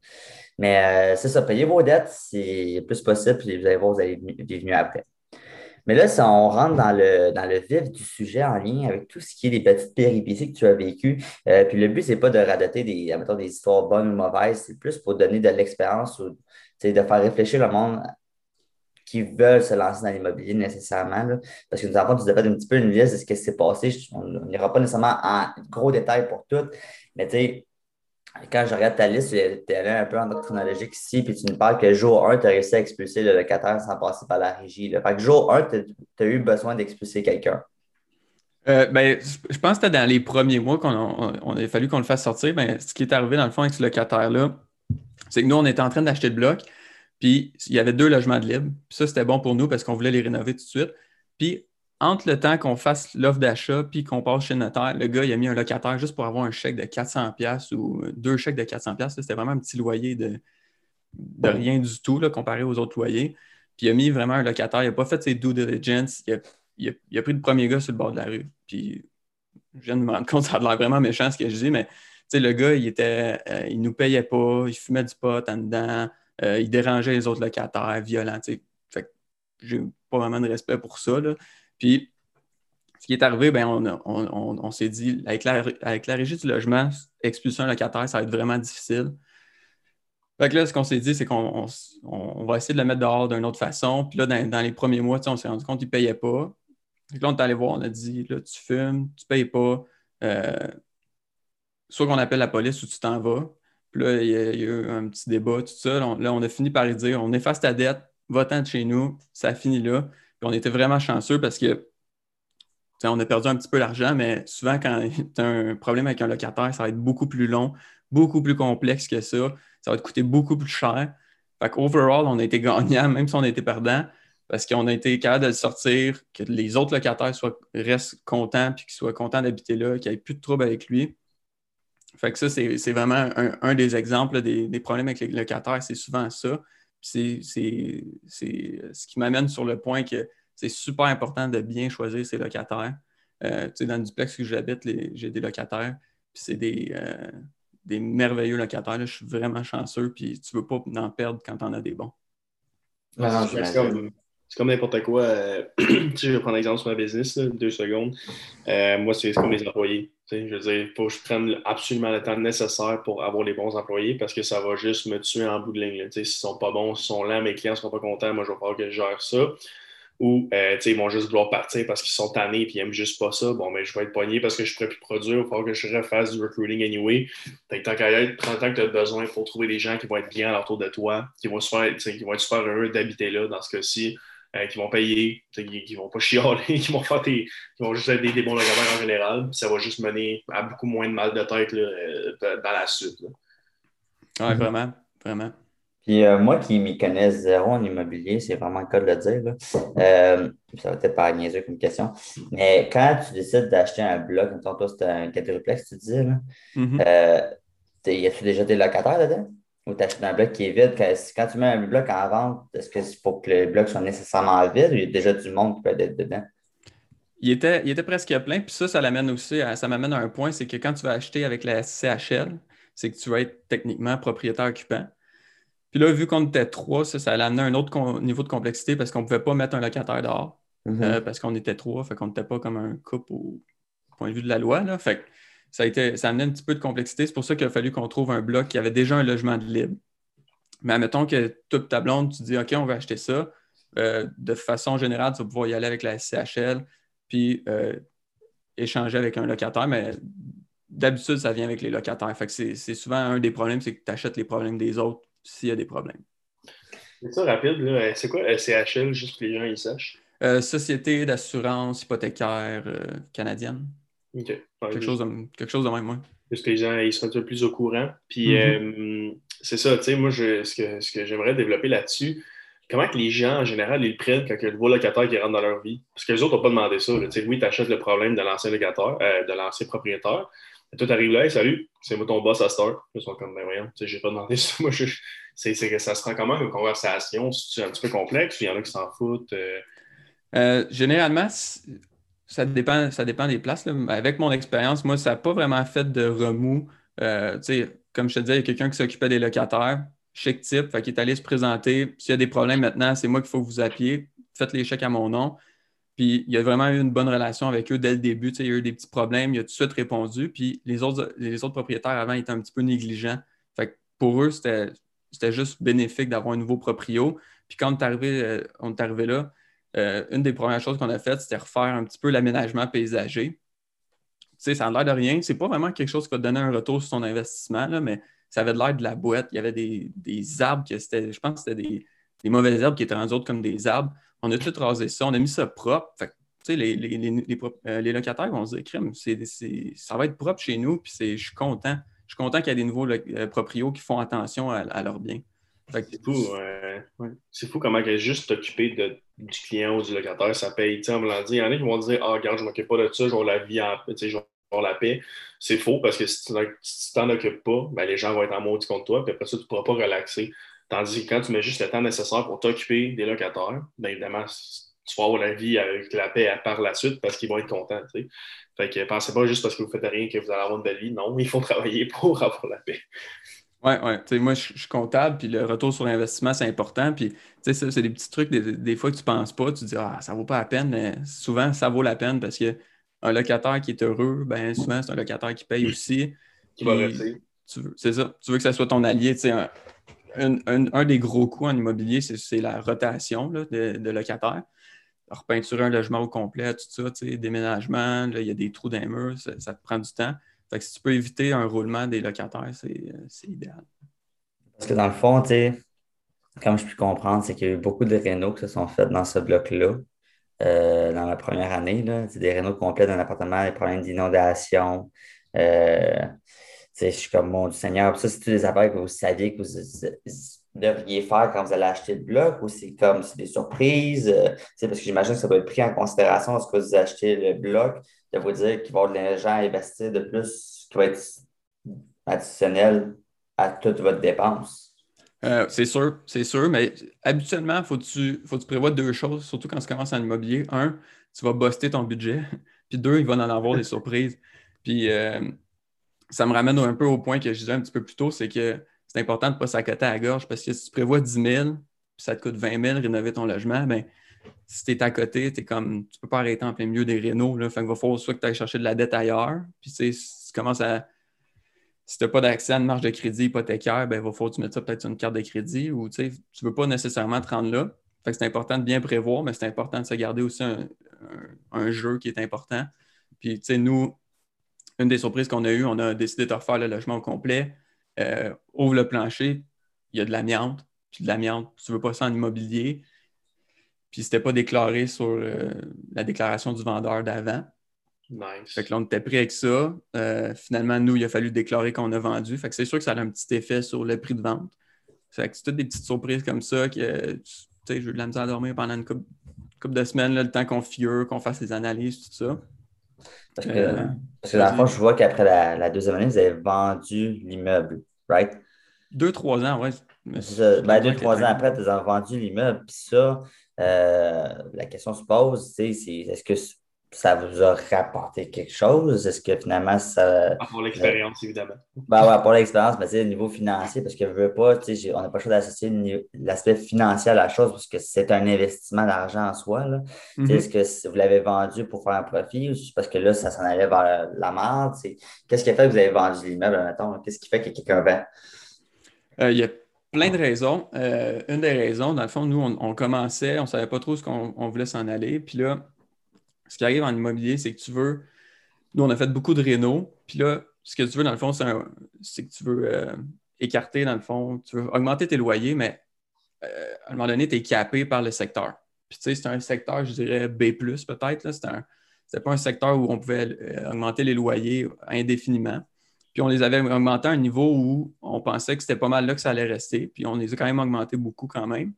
A: Mais euh, c'est ça, payez vos dettes, c'est le plus possible, puis vous allez voir, vous allez venir après. Mais là, si on rentre dans le, dans le vif du sujet en lien avec tout ce qui est des petites péripéties que tu as vécues, euh, puis le but, c'est pas de radoter des, des histoires bonnes ou mauvaises, c'est plus pour donner de l'expérience ou de faire réfléchir le monde qui veulent se lancer dans l'immobilier nécessairement. parce que nous avons tu fait un petit peu une liste de ce qui s'est passé. On n'ira pas nécessairement en gros détail pour tout, mais tu sais, quand je regarde ta liste, tu es allé un peu en chronologique ici, puis tu nous parles que jour 1, tu as réussi à expulser le locataire sans passer par la régie. Là. Fait que jour 1, tu as, eu besoin d'expulser quelqu'un.
C: Euh, ben, je pense que c'était dans les premiers mois qu'on on, a fallu qu'on le fasse sortir. Ben, ce qui est arrivé dans le fond avec ce locataire-là, c'est que nous, on était en train d'acheter le bloc, puis il y avait deux logements de libre. Puis ça, c'était bon pour nous parce qu'on voulait les rénover tout de suite. Puis entre le temps qu'on fasse l'offre d'achat puis qu'on passe chez le notaire, le gars, il a mis un locataire juste pour avoir un chèque de 400$ ou deux chèques de 400$. C'était vraiment un petit loyer de, de rien du tout là, comparé aux autres loyers. Puis il a mis vraiment un locataire. Il n'a pas fait ses due diligence. Il a, il, a, pris le premier gars sur le bord de la rue. Puis je viens de me rendre compte, ça a l'air vraiment méchant ce que je dis, mais le gars, il était, euh, il nous payait pas, il fumait du pot en dedans, euh, il dérangeait les autres locataires, violent. Fait j'ai pas vraiment de respect pour ça. Là. Puis, ce qui est arrivé, ben, on, s'est dit, avec la, avec la régie du logement, expulser un locataire, ça va être vraiment difficile. Fait que là, ce qu'on s'est dit, c'est qu'on va essayer de le mettre dehors d'une autre façon. Puis là, dans, les premiers mois, on s'est rendu compte qu'il ne payait pas. Fait là, on est allé voir, on a dit, là, tu fumes, tu ne payes pas. Euh, soit qu'on appelle la police ou tu t'en vas. Puis là, il y, a, eu un petit débat, tout ça. là, on a fini par lui dire, on efface ta dette, va-t'en de chez nous, ça finit là on était vraiment chanceux parce que on a perdu un petit peu l'argent, mais souvent, quand tu as un problème avec un locataire, ça va être beaucoup plus long, beaucoup plus complexe que ça. Ça va te coûter beaucoup plus cher. Fait qu'overall, on a été gagnant, même si on a été perdant, parce qu'on a été capable de le sortir, que les autres locataires soient, restent contents, puis qu'ils soient contents d'habiter là, qu'il n'y ait plus de troubles avec lui. Fait que ça, c'est vraiment un, des exemples des, des, problèmes avec les locataires, c'est souvent ça. C'est ce qui m'amène sur le point que c'est super important de bien choisir ses locataires. Euh, dans le duplex que j'habite, j'ai des locataires, puis c'est des, euh, des, merveilleux locataires. Je suis vraiment chanceux, puis tu ne veux pas en perdre quand tu en as des bons.
B: c'est comme, n'importe quoi. Euh, je vais prendre l'exemple sur ma business, deux secondes. moi, c'est comme les employés. Je veux dire, faut que je prenne absolument le temps nécessaire pour avoir les bons employés parce que ça va juste me tuer en bout de ligne. S'ils ne sont pas bons, s'ils sont lents, mes clients ne seront pas contents, moi je vais falloir que je gère ça. Ou euh, ils vont juste vouloir partir parce qu'ils sont tannés et ils n'aiment juste pas ça. Bon, mais ben, je vais être poigné parce que je ne pourrais plus produire. Il va falloir que je refasse du recruiting anyway. tant qu'à être, 30 ans que tu as besoin pour trouver des gens qui vont être bien autour de toi, qui vont, qui vont être super heureux d'habiter là dans ce cas-ci. Euh, qui vont payer, qui, ne vont pas chialer, qui vont faire qui vont juste être des, bons locataires en général. ça va juste mener à beaucoup moins de mal de tête euh, dans la suite.
C: Oui, vraiment, vraiment.
A: Puis euh, moi qui m'y connais zéro en immobilier, c'est vraiment le cas de le dire. ça va peut-être pas niaiseux comme question. Mais quand tu décides d'acheter un bloc, toi, c'était un quadruplex, tu disais, là, mm-hmm. y a-tu déjà des locataires dedans? Ou tu achètes un bloc qui est vide. Quand, tu mets un bloc en vente, est-ce que c'est pour que le bloc soit nécessairement vide ou il y a déjà du monde qui peut être dedans?
C: Il était, il était presque plein. Puis ça, ça l'amène aussi, ça m'amène à un point, c'est que quand tu vas acheter avec la CHL, c'est que tu vas être techniquement propriétaire occupant. Puis là, vu qu'on était trois, ça, ça allait amener un autre niveau de complexité parce qu'on ne pouvait pas mettre un locataire dehors. Mm-hmm. Euh, parce qu'on était trois, fait qu'on n'était pas comme un couple au point de vue de la loi. Là. Fait ça a, été, ça amené un petit peu de complexité. C'est pour ça qu'il a fallu qu'on trouve un bloc qui avait déjà un logement de libre. Mais admettons que toute ta blonde, tu dis OK, on va acheter ça. Euh, de façon générale, tu vas pouvoir y aller avec la CHL, puis euh, échanger avec un locataire. Mais d'habitude, ça vient avec les locataires. Fait que c'est souvent un des problèmes, c'est que tu achètes les problèmes des autres s'il y a des problèmes.
B: C'est ça rapide, là. C'est quoi CHL, juste pour que les gens y sachent?
C: Euh, Société d'assurance hypothécaire canadienne. Quelque, chose de, quelque chose de même, moi.
B: Parce que les gens ils sont un peu plus au courant. Puis mm-hmm. euh, c'est ça, tu sais, moi, je, ce que, ce que j'aimerais développer là-dessus, comment que les gens, en général, ils le prennent quand il y a de nouveau locataire qui rentre dans leur vie? Parce que les autres n'ont pas demandé ça. sais Oui, tu achètes le problème de l'ancien locataire, euh, de l'ancien propriétaire. Et toi, tu arrives là, salut, c'est moi ton boss à Star. Ils sont comme, ben voyons, j'ai pas demandé ça. Moi, je, c'est, que ça se rend comment une conversation? C'est un petit peu complexe, il y en a qui s'en foutent.
C: Euh? généralement, ça dépend, ça dépend des places. Avec mon expérience, moi, ça n'a pas vraiment fait de remous. Euh, comme je te disais, il y a quelqu'un qui s'occupait des locataires, chèque type, qui est allé se présenter. S'il y a des problèmes maintenant, c'est moi qu'il faut que vous appuyer. Faites les chèques à mon nom. Puis il y a vraiment eu une bonne relation avec eux dès le début. Il y a eu des petits problèmes, il a tout de suite répondu. Puis les autres, les autres propriétaires avant étaient un petit peu négligents. Fait pour eux, c'était juste bénéfique d'avoir un nouveau proprio. Puis quand on euh, on est arrivé là, euh, une des premières choses qu'on a faites, c'était refaire un petit peu l'aménagement paysager. Tu sais, ça a l'air de rien. C'est pas vraiment quelque chose qui va te donner un retour sur ton investissement, là, mais ça avait l'air de la boîte. Il y avait des, arbres qui c'était, je pense que c'était des, mauvaises herbes qui étaient rendues autres comme des arbres. On a tout rasé ça, on a mis ça propre. Fait les, les, les, euh, les, locataires vont se dire, crème, ça va être propre chez nous, puis je suis content. Je suis content qu'il y ait des nouveaux euh, proprios qui font attention à, à leurs biens.
B: C'est fou, c'est fou comment juste t'occuper du client ou du locataire, ça paye. il y en a qui vont dire Ah, regarde, je ne m'occupe pas de ça, je la vie en je la paix. C'est faux parce que si tu t'en occupes pas, ben, les gens vont être en maudit contre toi, puis après ça, tu ne pourras pas relaxer. Tandis que quand tu mets juste le temps nécessaire pour t'occuper des locataires, bien évidemment, tu vas avoir la vie avec la paix par la suite parce qu'ils vont être contents. Fait que pensez pas juste parce que vous faites rien que vous allez avoir une belle vie. Non, il faut travailler pour avoir la paix.
C: Oui, oui. Moi, je suis comptable, puis le retour sur l'investissement, c'est important. Puis, c'est des petits trucs, des, fois que tu ne penses pas, tu te dis, ah, ça ne vaut pas la peine, mais souvent, ça vaut la peine parce qu'un locataire qui est heureux, ben souvent, c'est un locataire qui paye aussi.
B: Qui va rester.
C: C'est ça. Tu veux que ça soit ton allié. Un, un, un, des gros coûts en immobilier, c'est la rotation de, de locataires repeinturer un logement au complet, tout ça, déménagement, il y a des trous dans les murs, ça, te prend du temps. Si tu peux éviter un roulement des locataires, c'est euh, idéal.
A: Parce que dans le fond, comme je puis comprendre, c'est qu'il y a eu beaucoup de rénaux qui se sont faits dans ce bloc-là. Euh, dans la première année, des rénaux complets d'un appartement, des problèmes d'inondation. Euh, je suis comme mon Seigneur. Ça, c'est tous des affaires que vous saviez que vous, devriez faire quand vous allez acheter le bloc ou c'est comme c'est des surprises? Euh, parce que j'imagine que ça doit être pris en considération lorsque vous achetez le bloc, de vous dire qu'il va y avoir de l'argent à investir de plus qui va être additionnel à toute votre dépense.
C: Euh, c'est sûr, c'est sûr, mais habituellement, il faut que tu, faut tu prévois deux choses, surtout quand tu commences en immobilier. Un, tu vas buster ton budget, puis deux, il va en avoir des surprises. Puis euh, ça me ramène un peu au point que je disais un petit peu plus tôt, c'est que c'est important de ne pas s'accoter à la gorge parce que si tu prévois 10 000 puis ça te coûte 20 000 rénover ton logement, ben, si tu es à côté, es comme, tu peux pas arrêter en plein milieu des rénaux. Là, fait qu'il va falloir soit que tu ailles chercher de la dette ailleurs, puis si tu commences à. Si tu n'as pas d'accès à une marge de crédit hypothécaire, ben, il va falloir que tu mettes ça peut-être sur une carte de crédit ou tu ne veux pas nécessairement te rendre là. Fait que c'est important de bien prévoir, mais c'est important de se garder aussi un, jeu qui est important. Puis, tu sais, nous, une des surprises qu'on a eues, on a décidé de refaire le logement au complet. Euh, ouvre le plancher, il y a de l'amiante, puis de l'amiante, tu ne veux pas ça en immobilier. Puis c'était pas déclaré sur euh, la déclaration du vendeur d'avant.
B: Nice.
C: Fait que là, on était pris avec ça. Euh, finalement, nous, il a fallu déclarer qu'on a vendu. Fait que c'est sûr que ça a un petit effet sur le prix de vente. Fait que c'est toutes des petites surprises comme ça que tu sais, j'ai eu de la misère à dormir pendant une couple, de semaines, le temps qu'on figure, qu'on fasse les analyses, tout ça.
A: Parce que, euh, parce que dans le fond, je vois qu'après la, deuxième année, vous avez vendu l'immeuble, right?
C: Deux, trois ans, oui.
A: Ben, deux, trois ans après, tu as vendu l'immeuble. Puis ça, euh, la question se pose, c'est est-ce que ça vous a rapporté quelque chose? Est-ce que finalement ça.
B: Ah, pour l'expérience, évidemment.
A: Ben ouais, pour l'expérience, mais c'est au niveau financier, parce que je veux pas, on n'a pas le choix d'associer l'aspect financier à la chose parce que c'est un investissement d'argent en soi. Mm-hmm. Est-ce que vous l'avez vendu pour faire un profit ou parce que là, ça s'en allait vers la merde? Qu'est-ce qui a fait que vous avez vendu l'immeuble, mettons? Qu'est-ce qui fait que quelqu'un vend?
C: Euh, il y a plein de raisons. Euh, une des raisons, dans le fond, nous, on, commençait, on ne savait pas trop ce qu'on voulait s'en aller. Puis là, ce qui arrive en immobilier, c'est que tu veux. Nous, on a fait beaucoup de rénaux. Puis là, ce que tu veux, dans le fond, c'est que tu veux euh, écarter, dans le fond, tu veux augmenter tes loyers, mais euh, à un moment donné, tu es capé par le secteur. Puis tu sais, c'est un secteur, je dirais B, peut-être. C'était pas un secteur où on pouvait augmenter les loyers indéfiniment. Puis on les avait augmentés à un niveau où on pensait que c'était pas mal là que ça allait rester. Puis on les a quand même augmentés beaucoup quand même.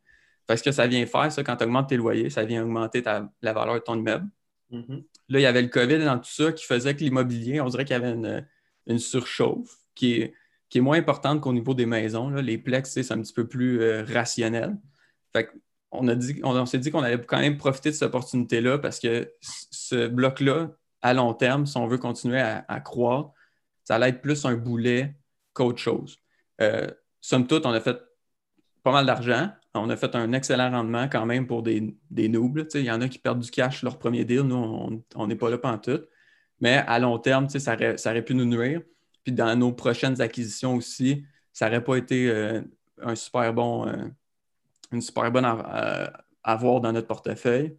C: Parce que ça vient faire, ça, quand tu augmentes tes loyers, ça vient augmenter la valeur de ton immeuble. Mm-hmm. Là, il y avait le COVID dans tout ça qui faisait que l'immobilier, on dirait qu'il y avait une, surchauffe qui est, qui est moins importante qu'au niveau des maisons. Les plex, c'est un petit peu plus euh, rationnel. Fait on, a dit, on, s'est dit qu'on allait quand même profiter de cette opportunité-là parce que ce bloc-là, à long terme, si on veut continuer à, croire, ça allait être plus un boulet qu'autre chose. Euh, somme toute, on a fait pas mal d'argent. On a fait un excellent rendement quand même pour des, des noobs. Il y en a qui perdent du cash leur premier deal. Nous, on n'est pas là pendant tout. Mais à long terme, ça aurait, ça aurait pu nous nuire. Puis dans nos prochaines acquisitions aussi, ça n'aurait pas été euh, un super bon, euh, une super bonne à, avoir dans notre portefeuille.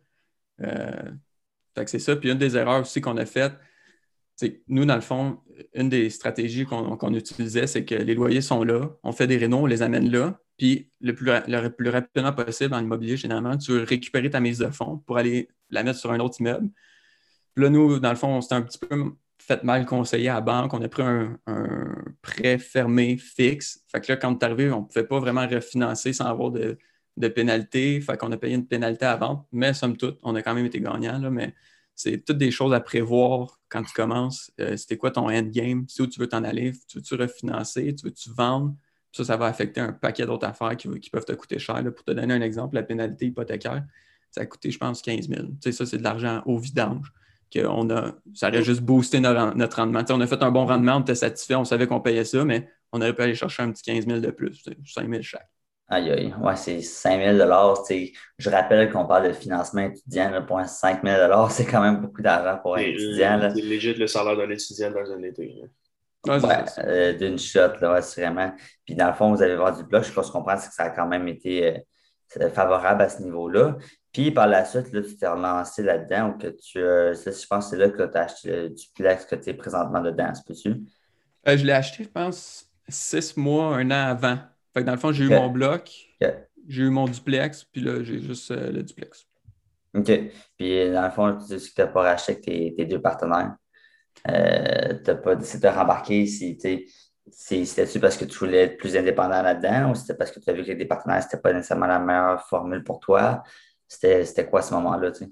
C: c'est ça. Puis une des erreurs aussi qu'on a faites, nous, dans le fond, une des stratégies qu'on utilisait, c'est que les loyers sont là, on fait des rénaux, on les amène là, puis le plus, le rapidement possible en immobilier, généralement, tu veux récupérer ta mise de fonds pour aller la mettre sur un autre immeuble. Puis là, nous, dans le fond, c'était un petit peu fait mal conseiller à la banque. On a pris un, prêt fermé fixe. Fait que là, quand on est arrivé, on ne pouvait pas vraiment refinancer sans avoir de, pénalité. Fait qu'on a payé une pénalité à. Mais somme toute, on a quand même été gagnant. Là, mais c'est toutes des choses à prévoir quand tu commences. Euh, c'était quoi ton endgame? C'est où tu veux t'en aller? Tu veux-tu refinancer? Tu veux-tu vendre? Ça, ça va affecter un paquet d'autres affaires qui, peuvent te coûter cher. Pour te donner un exemple, la pénalité hypothécaire, ça a coûté, je pense, 15 000. Tu sais, ça, c'est de l'argent au vidange. On a, ça aurait juste boosté notre, rendement. on a fait un bon rendement, on était satisfait, on savait qu'on payait ça, mais on aurait pu aller chercher un petit 15 000 de plus, 5 000 chaque.
A: Aïe, aïe. Ouais, c'est 5 000 Je rappelle qu'on parle de financement étudiant. Là, pour 5 000 c'est quand même beaucoup d'argent pour un étudiant.
B: C'est léger le salaire d'un étudiant dans un été.
A: Ouais, euh, d'une shot, là, vraiment. Puis dans le fond, vous avez vendu du bloc. Je pense qu'on comprend, c'est que ça a quand même été euh, favorable à ce niveau-là. Puis par la suite, là, tu t'es relancé là-dedans ou que tu. Euh, je pense que c'est là que tu as acheté le duplex que tu es présentement dedans, c'est peux-tu?
C: je l'ai acheté, je pense, six mois, un an avant. Fait que dans le fond, j'ai eu mon bloc, j'ai eu mon duplex, puis là, j'ai juste le duplex.
A: OK. Puis dans le fond, tu dis que tu n'as pas racheté avec tes, tes deux partenaires. Euh, tu n'as pas décidé de rembarquer si c'était-tu parce que tu voulais être plus indépendant là-dedans ou c'était parce que tu as vu que des partenaires, c'était pas nécessairement la meilleure formule pour toi? C'était quoi ce moment-là, tu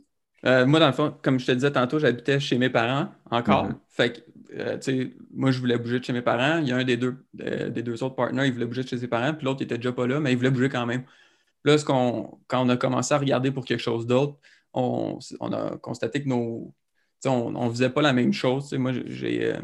C: euh, moi, dans le fond, comme je te disais tantôt, j'habitais chez mes parents encore. Mm-hmm. Fait que, euh, tu sais, moi, je voulais bouger de chez mes parents. Il y a un des deux, des deux autres partenaires, il voulait bouger de chez ses parents, puis l'autre, il était déjà pas là, mais il voulait bouger quand même. Là, quand on a commencé à regarder pour quelque chose d'autre, on, on, a constaté que nos, on ne faisait pas la même chose. moi, euh,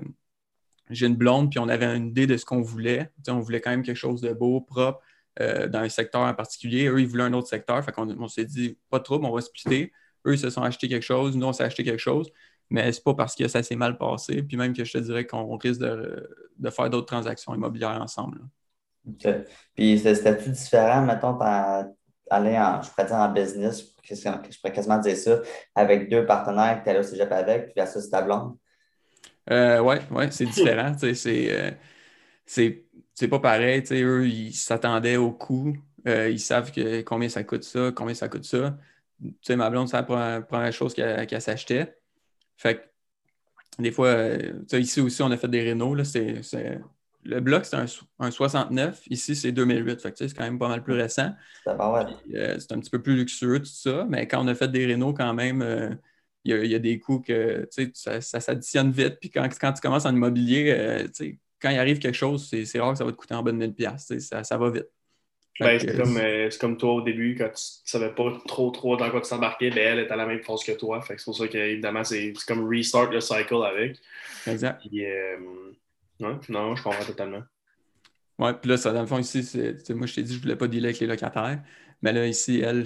C: j'ai une blonde, puis on avait une idée de ce qu'on voulait. on voulait quand même quelque chose de beau, propre, euh, dans un secteur en particulier. Eux, ils voulaient un autre secteur. Fait on, s'est dit, pas de trouble, on va splitter. Eux, ils se sont achetés quelque chose, nous, on s'est acheté quelque chose. Mais c'est pas parce que ça s'est mal passé. Puis même que je te dirais qu'on risque de, faire d'autres transactions immobilières ensemble.
A: Puis c'était-tu différent, mettons, aller en, je pourrais dire en business, je pourrais quasiment dire ça, avec deux partenaires que tu allais au cégep avec, puis versus ta blonde?
C: Euh, oui, ouais, c'est différent. Euh, c'est pas pareil. Eux, ils s'attendaient au coût. Euh, ils savent que, combien ça coûte ça, combien ça coûte ça. Sais, ma blonde, c'est la première, chose qu'elle s'achetait. Fait que, des fois, ici aussi, on a fait des rénaux. C'est le bloc, c'est un, 69. Ici, c'est 2008. c'est quand même pas mal plus récent. Euh, c'est un petit peu plus luxueux, tout ça. Mais quand on a fait des rénaux, quand même, euh, il y, a des coûts que ça, ça s'additionne vite. Puis quand, quand, tu commences en immobilier, euh, quand il arrive quelque chose, c'est rare que ça va te coûter en bas de 1000$. Ça, ça va vite.
B: Ben, c'est comme, toi au début, quand tu ne savais pas trop trop dans quoi tu t'embarquais, ben, elle est à la même phase que toi. c'est pour ça qu'évidemment, c'est comme restart le cycle avec.
C: Exact.
B: Ouais, non, je comprends totalement.
C: Ouais, puis là, ça, dans le fond, ici, moi, je t'ai dit, je ne voulais pas dealer avec les locataires. Mais là, ici, elle,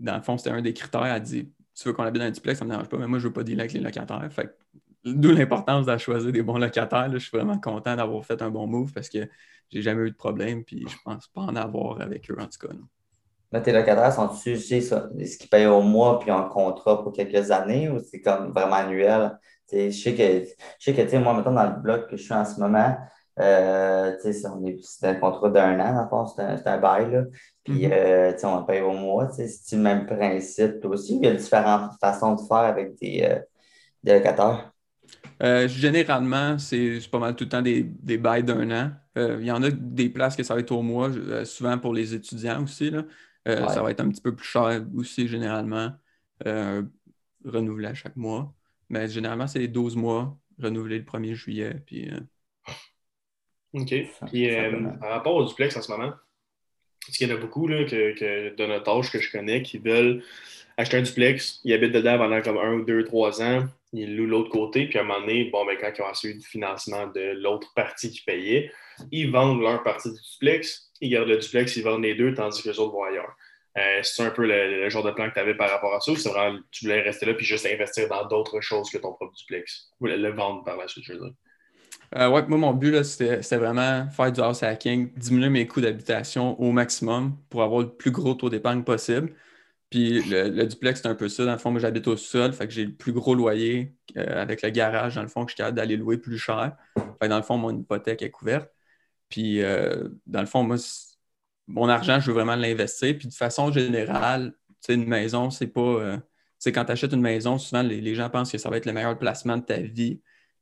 C: dans le fond, c'était un des critères. Elle dit, tu veux qu'on habite dans un duplex, ça ne me dérange pas, mais moi, je ne veux pas dealer avec les locataires. Fait d'où l'importance de choisir des bons locataires. je suis vraiment content d'avoir fait un bon move parce que j'ai jamais eu de problème, puis je pense pas en avoir avec eux, en tout cas.
A: Mais tes locataires sont-ils est-ce qu'ils payent au mois puis en contrat pour quelques années ou c'est comme vraiment annuel? je sais que, je sais que moi, mettons, dans le bloc que je suis en ce moment, euh, c'est un contrat d'un an, fond, c'est un, un, bail. Là. Puis, mm-hmm. euh, on paye au mois. C'est le même principe? Aussi, il y a différentes façons de faire avec des, euh, des locataires.
C: Euh, généralement, c'est pas mal tout le temps des, des bails d'un an. Il y en a des places que ça va être au mois, souvent pour les étudiants aussi. Là. Ça va être un petit peu plus cher aussi, généralement, renouvelé à chaque mois. Mais généralement, c'est 12 mois, renouvelé le 1er juillet. Puis, euh,
B: OK. Puis euh, par rapport au duplex en ce moment, parce qu'il y en a beaucoup là, que, de notre âge que je connais qui veulent acheter un duplex, ils habitent dedans pendant comme un ou deux, trois ans, ils louent l'autre côté, puis à un moment donné, bon, ben, quand ils ont assuré du financement de l'autre partie qui payait, ils vendent leur partie du duplex, ils gardent le duplex, ils vendent les deux, tandis que les autres vont ailleurs. Euh, c'est un peu le, genre de plan que tu avais par rapport à ça ou c'est vraiment tu voulais rester là puis juste investir dans d'autres choses que ton propre duplex? Ou le, vendre par la suite, je veux dire.
C: Euh, ouais, moi, mon but, c'était vraiment faire du house hacking, diminuer mes coûts d'habitation au maximum pour avoir le plus gros taux d'épargne possible. Puis le, duplex, c'est un peu ça. Dans le fond, moi, j'habite au sol, fait que j'ai le plus gros loyer euh, avec le garage, dans le fond, que je suis capable d'aller louer plus cher. Fait dans le fond, mon hypothèque est couverte. Puis, euh, dans le fond, moi, mon argent, je veux vraiment l'investir. Puis, de façon générale, une maison, c'est pas. c'est quand tu achètes une maison, souvent, les, gens pensent que ça va être le meilleur placement de ta vie.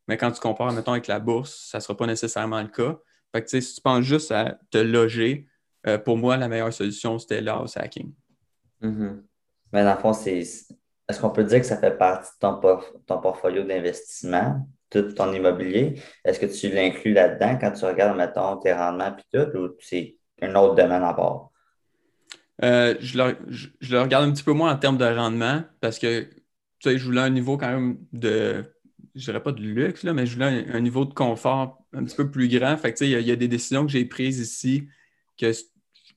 C: Mais quand tu compares, mettons, avec la bourse, ça ne sera pas nécessairement le cas. Fait que, si tu penses juste à te loger, euh, pour moi, la meilleure solution, c'était le house hacking.
A: Mm-hmm. Mais dans le fond, c'est. Est-ce qu'on peut dire que ça fait partie de ton, ton portfolio d'investissement, tout ton immobilier? Est-ce que tu l'inclus là-dedans quand tu regardes, mettons, tes rendements et tout, ou c'est un autre domaine à part?
C: Euh, je, le, je, le, regarde un petit peu moins en termes de rendement parce que tu sais, je voulais un niveau quand même de je dirais pas de luxe, là, mais je voulais un, niveau de confort un petit peu plus grand. Fait il y, a des décisions que j'ai prises ici que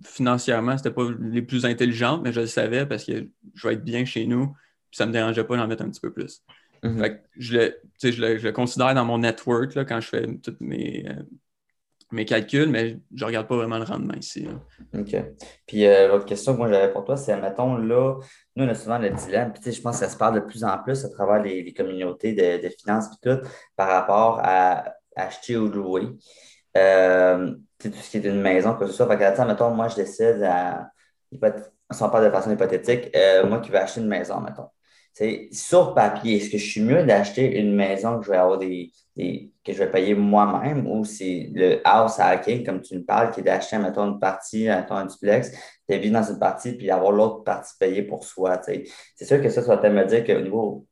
C: financièrement, c'était pas les plus intelligentes, mais je le savais parce que je vais être bien chez nous, puis ça me dérangeait pas d'en mettre un petit peu plus. Mm-hmm. je, le, je, le, considère dans mon network là, quand je fais toutes mes, euh, mes calculs, mais je ne regarde pas vraiment le rendement ici.
A: OK. Puis euh, l'autre question que moi j'avais pour toi, c'est, mettons, là, nous, on a souvent le dilemme, puis je pense que ça se parle de plus en plus à travers les, communautés de, finances et tout, par rapport à acheter ou louer. Euh, tout ce qui est une maison, que ce soit. Fait que, mettons, moi, je décide, à, sans parler de façon hypothétique, euh, moi qui veux acheter une maison, mettons. C'est sur papier, est-ce que je suis mieux d'acheter une maison que je vais avoir des, que je vais payer moi-même ou c'est le house hacking, comme tu me parles, qui est d'acheter, mettons, une partie, mettons, un duplex, de vivre dans une partie puis avoir l'autre partie payée pour soi. C'est sûr que ça, ça va me dire qu'au niveau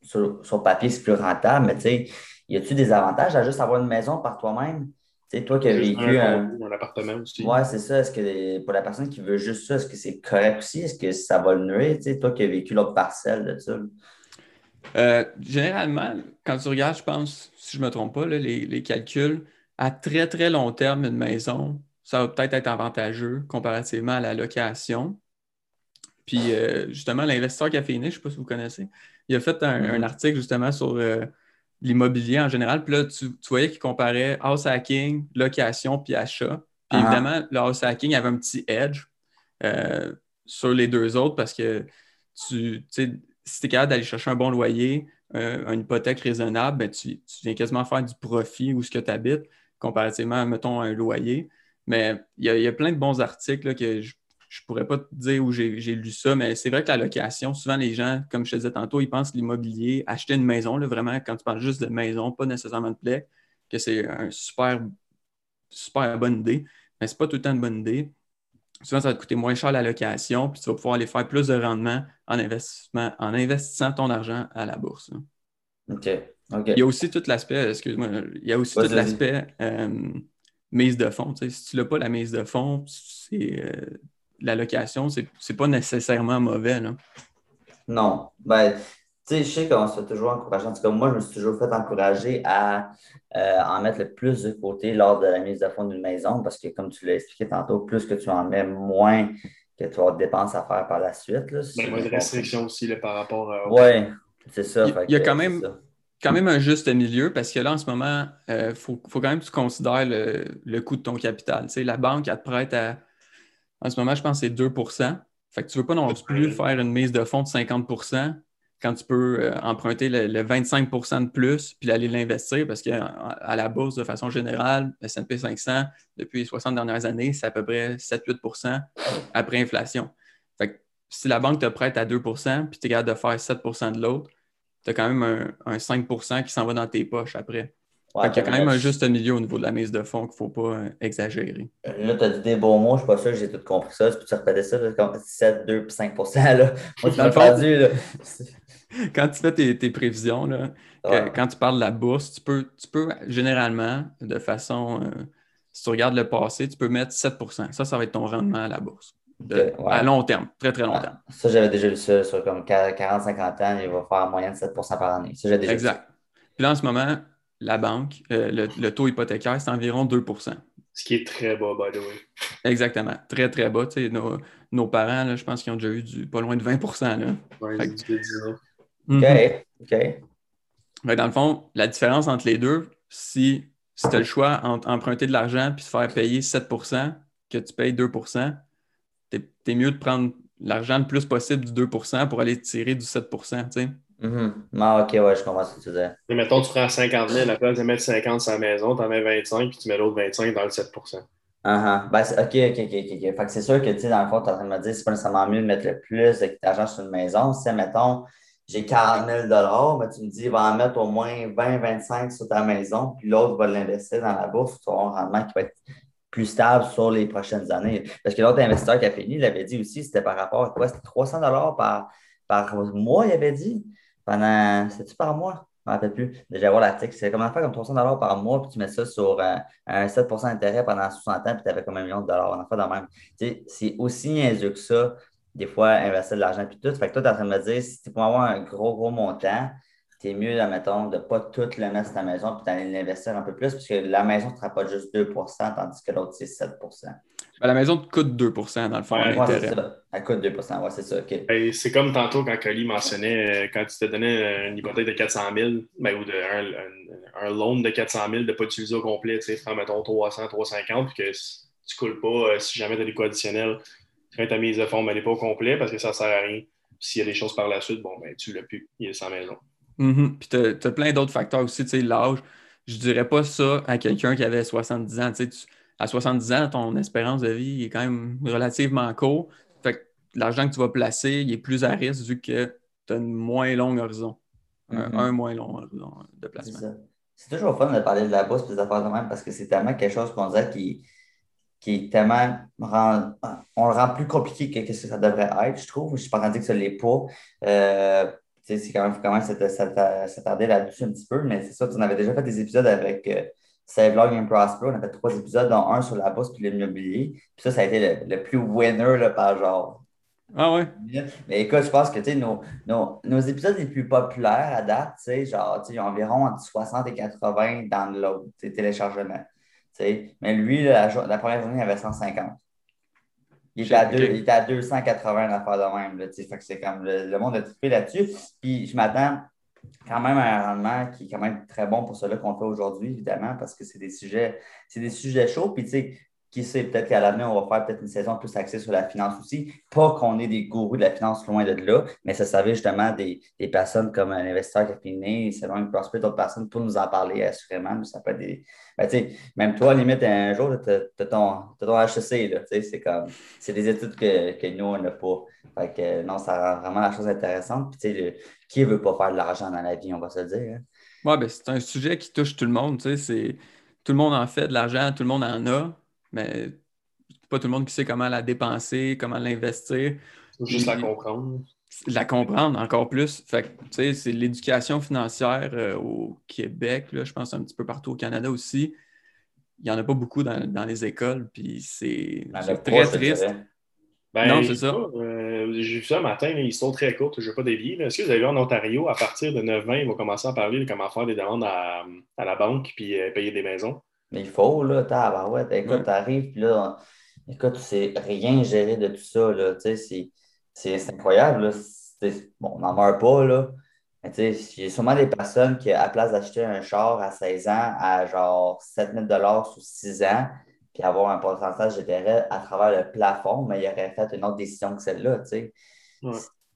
A: sur, papier, c'est plus rentable, mais tu sais, y a-tu des avantages à juste avoir une maison par toi-même? Tu sais, toi qui as vécu
B: un, appartement aussi.
A: Ouais, c'est ça. Est-ce que pour la personne qui veut juste ça, est-ce que c'est correct aussi? Est-ce que ça va le nuire? Tu sais, toi qui as vécu l'autre parcelle de ça?
C: Euh, généralement, quand tu regardes, je pense, si je ne me trompe pas, les, calculs, à très très long terme, une maison, ça va peut-être être avantageux comparativement à la location. Puis euh, justement, l'investisseur caféiné, je ne sais pas si vous connaissez, il a fait un, mm-hmm. article justement sur euh, l'immobilier en général. Puis là, tu, voyais qu'il comparait house hacking, location, puis achat. Puis ah. évidemment, le house hacking avait un petit edge euh, sur les deux autres parce que tu sais, si tu es capable d'aller chercher un bon loyer, une hypothèque raisonnable, ben, tu, viens quasiment faire du profit où ce que tu habites, comparativement, mettons, à un loyer. Mais il y, a plein de bons articles que je ne pourrais pas te dire où j'ai lu ça, mais c'est vrai que la location, souvent les gens, comme je te disais tantôt, ils pensent l'immobilier, acheter une maison, là, vraiment, quand tu parles juste de maison, pas nécessairement de plaie, que c'est un super, super bonne idée. Mais ce n'est pas tout le temps une bonne idée. Souvent, ça va te coûter moins cher la location, puis tu vas pouvoir aller faire plus de rendement en, investissement, en investissant ton argent à la bourse.
A: OK.
C: Il y a aussi tout l'aspect, excuse-moi, il y a aussi tout l'aspect euh, mise de fonds. si tu n'as pas la mise de fonds, c'est, euh, la location, c'est, n'est pas nécessairement mauvais.
A: Non. Ben, tu sais, je sais qu'on se fait toujours encourager. En tout cas, moi, je me suis toujours fait encourager à euh, en mettre le plus de côté lors de la mise de fonds d'une maison parce que, comme tu l'as expliqué tantôt, plus que tu en mets, moins que tu as de dépenses à faire par la suite. Là,
B: ben, moins de restrictions aussi par rapport à.
A: Oui, c'est ça.
C: Il, y a quand même, quand même un juste milieu parce que là, en ce moment, il euh, faut, quand même que tu considères le, coût de ton capital. Tu sais, la banque, elle te prête à. En ce moment, je pense que c'est 2 Fait que tu ne veux pas non plus faire une mise de fonds de 50% quand tu peux euh, emprunter le, 25% de plus puis aller l'investir parce qu'à la bourse, de façon générale, le S&P 500, depuis les 60 dernières années, c'est à peu près 7-8 après inflation. Fait que si la banque te prête à 2% puis tu es capable de faire 7% de l'autre, tu as quand même un, 5% qui s'en va dans tes poches après. Il y a quand même un juste milieu au niveau de la mise de fonds qu'il ne faut pas euh, exagérer.
A: Là, tu as dit des bons mots, je ne suis pas sûr que j'ai tout compris ça. Tu peux te répéter ça, comme 7, 2 puis 5 là? Moi, tu m'as perdu. Là.
C: quand tu fais tes, prévisions, là, quand tu parles de la bourse, tu peux, tu peux généralement, de façon, euh, si tu regardes le passé, tu peux mettre 7% Ça, ça va être ton rendement à la bourse. À long terme, très, très long terme.
A: Ça, j'avais déjà vu ça sur comme 40-50 ans, il va faire en moyenne 7% par année. Ça, j'ai déjà
C: exact. Puis là, en ce moment, la banque, euh, le, taux hypothécaire, c'est environ 2%
B: Ce qui est très bas, by the way.
C: Exactement. Très, très bas. Nos, nos, parents, là, je pense qu'ils ont déjà eu du, pas loin de 20% là.
B: Ouais,
A: OK. OK.
C: dans le fond, la différence entre les deux, si si tu as le choix entre emprunter de l'argent puis te faire payer 7% que tu payes 2% tu es, mieux de prendre l'argent le plus possible du 2% pour aller tirer du 7 tu sais.
A: Mm Ah, ok, ouais, je comprends ce que tu disais.
B: Mais mettons, tu prends 50 000, à la place de mettre 50 sur la maison, tu en mets 25, puis tu mets l'autre 25 dans le 7
A: uh -huh. ben, ok, ok, ok, ok. Fait que c'est sûr que, tu sais, dans le fond, tu es en train de me dire, c'est pas nécessairement mieux de mettre le plus d'argent sur une maison. Si, mettons, j'ai 40 000 ben, tu me dis, va en mettre au moins 20, 25 sur ta maison, puis l'autre va l'investir dans la bourse, tu auras un rendement qui va être plus stable sur les prochaines années. Parce que l'autre investisseur qui a fini, il avait dit aussi, c'était par rapport à quoi? C'était 300 par, par mois, il avait dit pendant, c'est-tu par mois? Je ne rappelle plus. Déjà, voir l'article. C'est comment faire comme 300 par mois, puis tu mets ça sur euh, un 7% d'intérêt pendant 60 ans, puis tu avais comme un million de dollars. On en fait de même. c'est aussi niaiseux que ça, des fois, investir de l'argent, puis tout. Fait que toi, tu es en train de me dire, si tu peux avoir un gros, gros montant, c'est mieux, admettons, de ne pas tout le mettre sur ta maison, puis d'aller l'investir un peu plus, puisque la maison ne sera pas juste 2% tandis que l'autre, c'est 7
C: ben, la maison te coûte 2% dans le fond.
A: Ouais, Elle coûte 2 ouais, c'est ça.
B: Ben, c'est comme tantôt quand Coli mentionnait, euh, quand tu te donnais une hypothèque de 400 000, ben, ou de, un, un, loan de 400 000 de ne pas utiliser au complet, tu sais, mettons 300, 350, puis que tu ne coules pas, euh, si jamais tu as des coûts additionnels, quand ta mise de fonds, n'est pas au complet parce que ça ne sert à rien. S'il y a des choses par la suite, bon, ben, tu l'as plus, il est sans maison.
C: Mm-hmm. Puis tu as, plein d'autres facteurs aussi, tu sais, l'âge. Je dirais pas ça à quelqu'un qui avait 70 ans. Tu sais, à 70 ans, ton espérance de vie est quand même relativement court. Fait que l'argent que tu vas placer, il est plus à risque vu que tu as un moins long horizon. un, mm-hmm. moins long horizon de placement.
A: C'est toujours fun de parler de la bourse et des affaires de même parce que c'est tellement quelque chose qu'on dirait qui, qui est tellement. on le rend plus compliqué que ce que ça devrait être, je trouve. Je ne suis pas en train de dire que ce n'est pas. Euh, c'est quand même, quand même s'attarder là-dessus un petit peu, mais c'est ça, tu en avais déjà fait des épisodes avec euh, Save Log and Prosper. On a fait trois épisodes, dont un sur la bourse puis l'immobilier. Puis ça, ça a été le, plus winner là, par genre.
C: Ah ouais?
A: Mais écoute, je pense que nos, nos, nos, épisodes les plus populaires à date, genre, il y a environ entre 60 et 80 downloads, téléchargements. Mais lui, la, la, première journée, il avait 150. Il était, à, deux, il était à 280 d'affaires de même. Là, fait que c'est comme le, monde a trippé là-dessus. Puis je m'attends quand même un rendement qui est quand même très bon pour cela qu'on fait aujourd'hui, évidemment, parce que c'est des sujets, c'est des sujets chauds. Puis tu sais, qui sait, peut-être qu'à l'avenir, on va faire peut-être une saison plus axée sur la finance aussi. Pas qu'on ait des gourous de la finance loin de là, mais ça servait justement des, des personnes comme un investisseur qui a fini, c'est vraiment une prospect d'autres personnes pour nous en parler assurément. Ça peut être. Ben, même toi, limite, un jour, tu as, ton, ton HEC. C'est comme c'est des études que, que nous, on n'a pas. Non, ça rend vraiment la chose intéressante. Puis, qui ne veut pas faire de l'argent dans la vie, on va se dire. Hein?
C: Oui, ben, c'est un sujet qui touche tout le monde. Tout le monde en fait de l'argent, tout le monde en a mais pas tout le monde qui sait comment la dépenser, comment l'investir.
B: Juste la comprendre.
C: La comprendre encore plus. Fait c'est l'éducation financière euh, au Québec, là, je pense un petit peu partout au Canada aussi. Il n'y en a pas beaucoup dans, les écoles, puis c'est très triste.
B: Ben, non, c'est ça. Euh, j'ai vu ça un matin, ils sont très courtes, je ne vais pas dévier. Est-ce que vous avez vu en Ontario, à partir de 9 ans, ils vont commencer à parler de comment faire des demandes à, la banque puis euh, payer des maisons?
A: Mais il faut, là, t'as, ouais, écoute, t'arrives, puis là, écoute, tu sais rien gérer de tout ça, là, tu sais, c'est incroyable, là. Bon, on n'en meurt pas, là. Mais tu sais, j'ai sûrement des personnes qui, à place d'acheter un char à 16 ans à genre 7000 sur 6 ans, puis avoir un pourcentage d'intérêt à travers le plafond, mais il aurait fait une autre décision que celle-là, tu sais.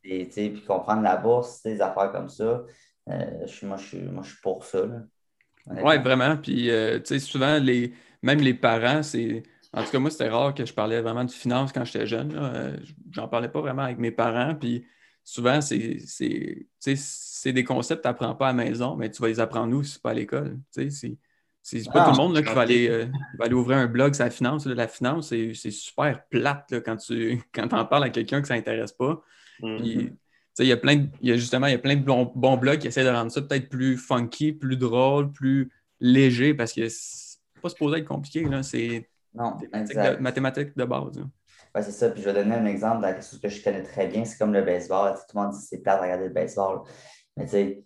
A: Et, puis comprendre la bourse, des affaires comme ça. Euh, je, moi, je suis, moi, je suis pour ça. Là.
C: Oui, vraiment. Puis, euh, tu sais, souvent, les, même les parents, c'est. En tout cas, moi, c'était rare que je parlais vraiment de finance quand j'étais jeune. Euh, j'en parlais pas vraiment avec mes parents. Puis, souvent, c'est des concepts que tu n'apprends pas à la maison, mais tu vas les apprendre nous, c'est pas à l'école. Tu sais, c'est pas tout le monde là, qui va aller, euh, va aller, ouvrir un blog sur la finance. la finance, c'est super plate là, quand tu quand en parles à quelqu'un que ça n'intéresse pas. Mm-hmm il y a plein il y a justement il y a plein de bons, blogs qui essaient de rendre ça peut-être plus funky, plus drôle, plus léger parce que c'est pas supposé être compliqué. C'est mathématiques, mathématiques de, base.
A: Oui, c'est ça. Puis je vais donner un exemple de quelque chose que je connais très bien. C'est comme le baseball. Tout le monde dit que c'est plate de regarder le baseball. Mais tu sais,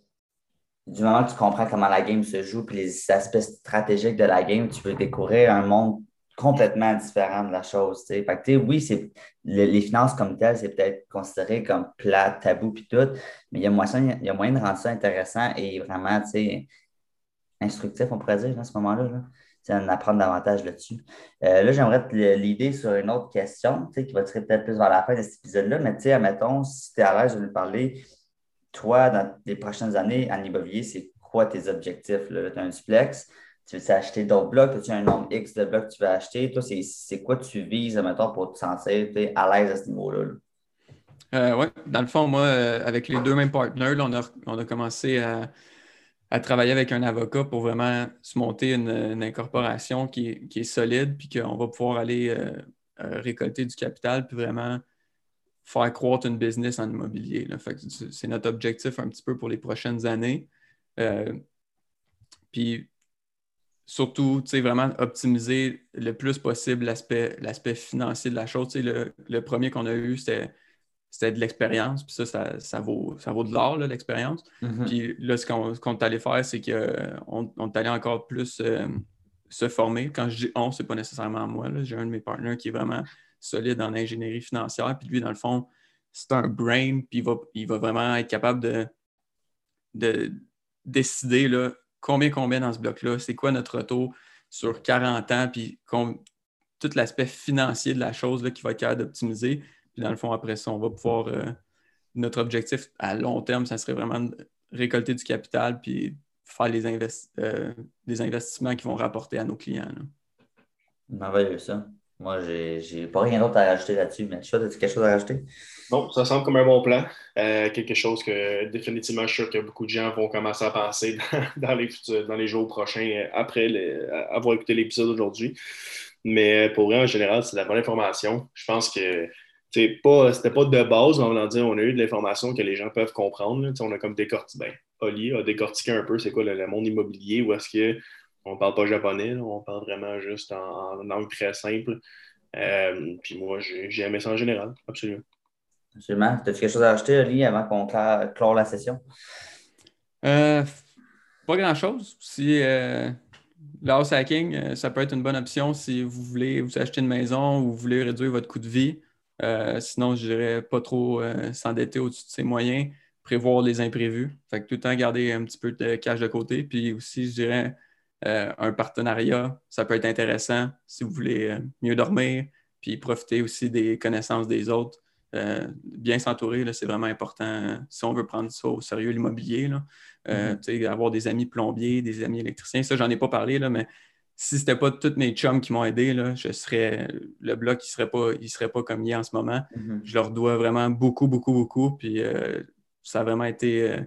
A: du moment que tu comprends comment la game se joue puis les aspects stratégiques de la game, tu peux découvrir un monde complètement différent de la chose. Fait oui, c'est les finances comme telles, c'est peut-être considéré comme plat, tabou puis tout, mais il y, a moyen, de rendre ça intéressant et vraiment instructif, on pourrait dire, à ce moment-là. Là. Apprendre davantage là-dessus. là, j'aimerais l'idée sur une autre question qui va tirer peut-être plus vers la fin de cet épisode-là. Mais tu sais, admettons, si tu es à l'aise de nous parler, toi, dans les prochaines années, en immobilier, c'est quoi tes objectifs? Tu as un duplex, tu veux acheter d'autres blocs, tu as un nombre X de blocs que tu veux acheter? Toi, c'est quoi tu vises, admettons, pour te sentir à l'aise à ce niveau-là?
C: Euh, oui, dans le fond, moi, euh, avec les deux mêmes partenaires, on, a, commencé à, travailler avec un avocat pour vraiment se monter une, incorporation qui, est solide, puis qu'on va pouvoir aller euh, récolter du capital, puis vraiment faire croître une business en immobilier. C'est notre objectif un petit peu pour les prochaines années. puis surtout, vraiment optimiser le plus possible l'aspect financier de la chose. le, premier qu'on a eu, c'était c'était de l'expérience, puis ça, ça, vaut, ça vaut de l'or, l'expérience. Mm-hmm. Puis là, ce qu'on est allé faire, c'est qu'on on est allé encore plus euh, se former. Quand je dis on, c'est pas nécessairement moi. J'ai un de mes partenaires qui est vraiment solide en ingénierie financière, puis lui, dans le fond, c'est un brain, puis il va, il va vraiment être capable de, de décider là, combien combien dans ce bloc-là, c'est quoi notre taux sur 40 ans, puis tout l'aspect financier de la chose là, qui va être capable d'optimiser? Puis dans le fond, après ça, on va pouvoir. Euh, notre objectif à long terme, ça serait vraiment de récolter du capital puis faire les, euh, investissements qui vont rapporter à nos clients.
A: Merveilleux, ça. Moi, j'ai pas rien d'autre à rajouter là-dessus, mais tu as quelque chose à rajouter?
B: Non, ça semble comme un bon plan. Euh, quelque chose que définitivement, je suis sûr que beaucoup de gens vont commencer à penser dans, les, dans les jours prochains après avoir écouté l'épisode aujourd'hui. Mais pour eux, en général, c'est de la bonne information. Je pense que c'était pas, pas de base, mais on va dire, on a eu de l'information que les gens peuvent comprendre. On a comme décortiqué, ben, Oli a décortiqué un peu c'est quoi le, monde immobilier, où est-ce qu'on ne parle pas japonais, on parle vraiment juste en, langue très simple. Euh, puis moi, j'ai aimé ça en général, absolument.
A: Absolument. As-tu quelque chose à ajouter, Oli, avant qu'on clore la session?
C: Euh, pas grand-chose. Si euh, l'house hacking, euh, ça peut être une bonne option si vous voulez vous acheter une maison ou vous voulez réduire votre coût de vie. Euh, sinon, je dirais pas trop euh, s'endetter au-dessus de ses moyens, prévoir les imprévus. Fait que tout le temps garder un petit peu de cash de côté. Puis aussi, je dirais euh, un partenariat, ça peut être intéressant si vous voulez mieux dormir, puis profiter aussi des connaissances des autres. bien s'entourer, c'est vraiment important si on veut prendre ça au sérieux, l'immobilier. Mm-hmm. Avoir des amis plombiers, des amis électriciens, ça, j'en ai pas parlé, là, mais si c'était pas tous mes chums qui m'ont aidé, là, je serais le bloc il serait pas il serait pas comme il est en ce moment. Mm-hmm. Je leur dois vraiment beaucoup beaucoup beaucoup puis euh, ça a vraiment été euh,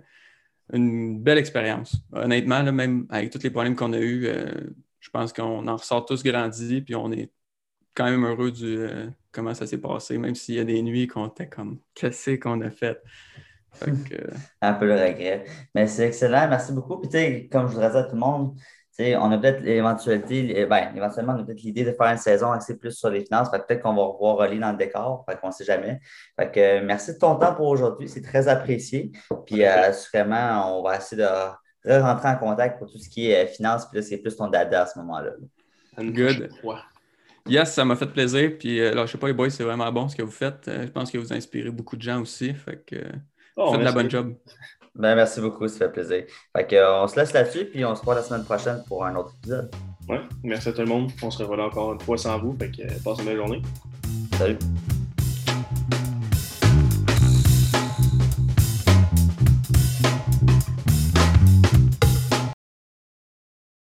C: une belle expérience. Honnêtement même avec tous les problèmes qu'on a eus, euh, je pense qu'on en ressort tous grandis puis on est quand même heureux du comment ça s'est passé même s'il y a des nuits qu'on était comme qu'est-ce qu'on a fait?
A: Un peu le regret. Mais c'est excellent. Merci beaucoup. Puis, comme je voudrais dire à tout le monde, on a peut-être l'éventualité, ben, éventuellement, on a peut-être l'idée de faire une saison axée plus sur les finances. Peut-être qu'on va revoir Oli dans le décor. On ne sait jamais. Fait que, merci de ton temps pour aujourd'hui. C'est très apprécié. Puis, euh, assurément, on va essayer de rentrer en contact pour tout ce qui est euh, finances. Puis là, c'est plus ton dada à ce moment-là.
C: Good. Yes, ça m'a fait plaisir. Puis, euh, je sais pas, les boys, c'est vraiment bon ce que vous faites. je pense que vous inspirez beaucoup de gens aussi. Fait que, oh, faites de la bonne job.
A: Ben, merci beaucoup, ça fait plaisir. Fait que, euh, on se laisse là-dessus, puis on se voit la semaine prochaine pour un autre épisode.
B: Ouais, merci à tout le monde. On se revoit encore une fois sans vous. Fait que, euh, passe une belle journée.
A: Salut.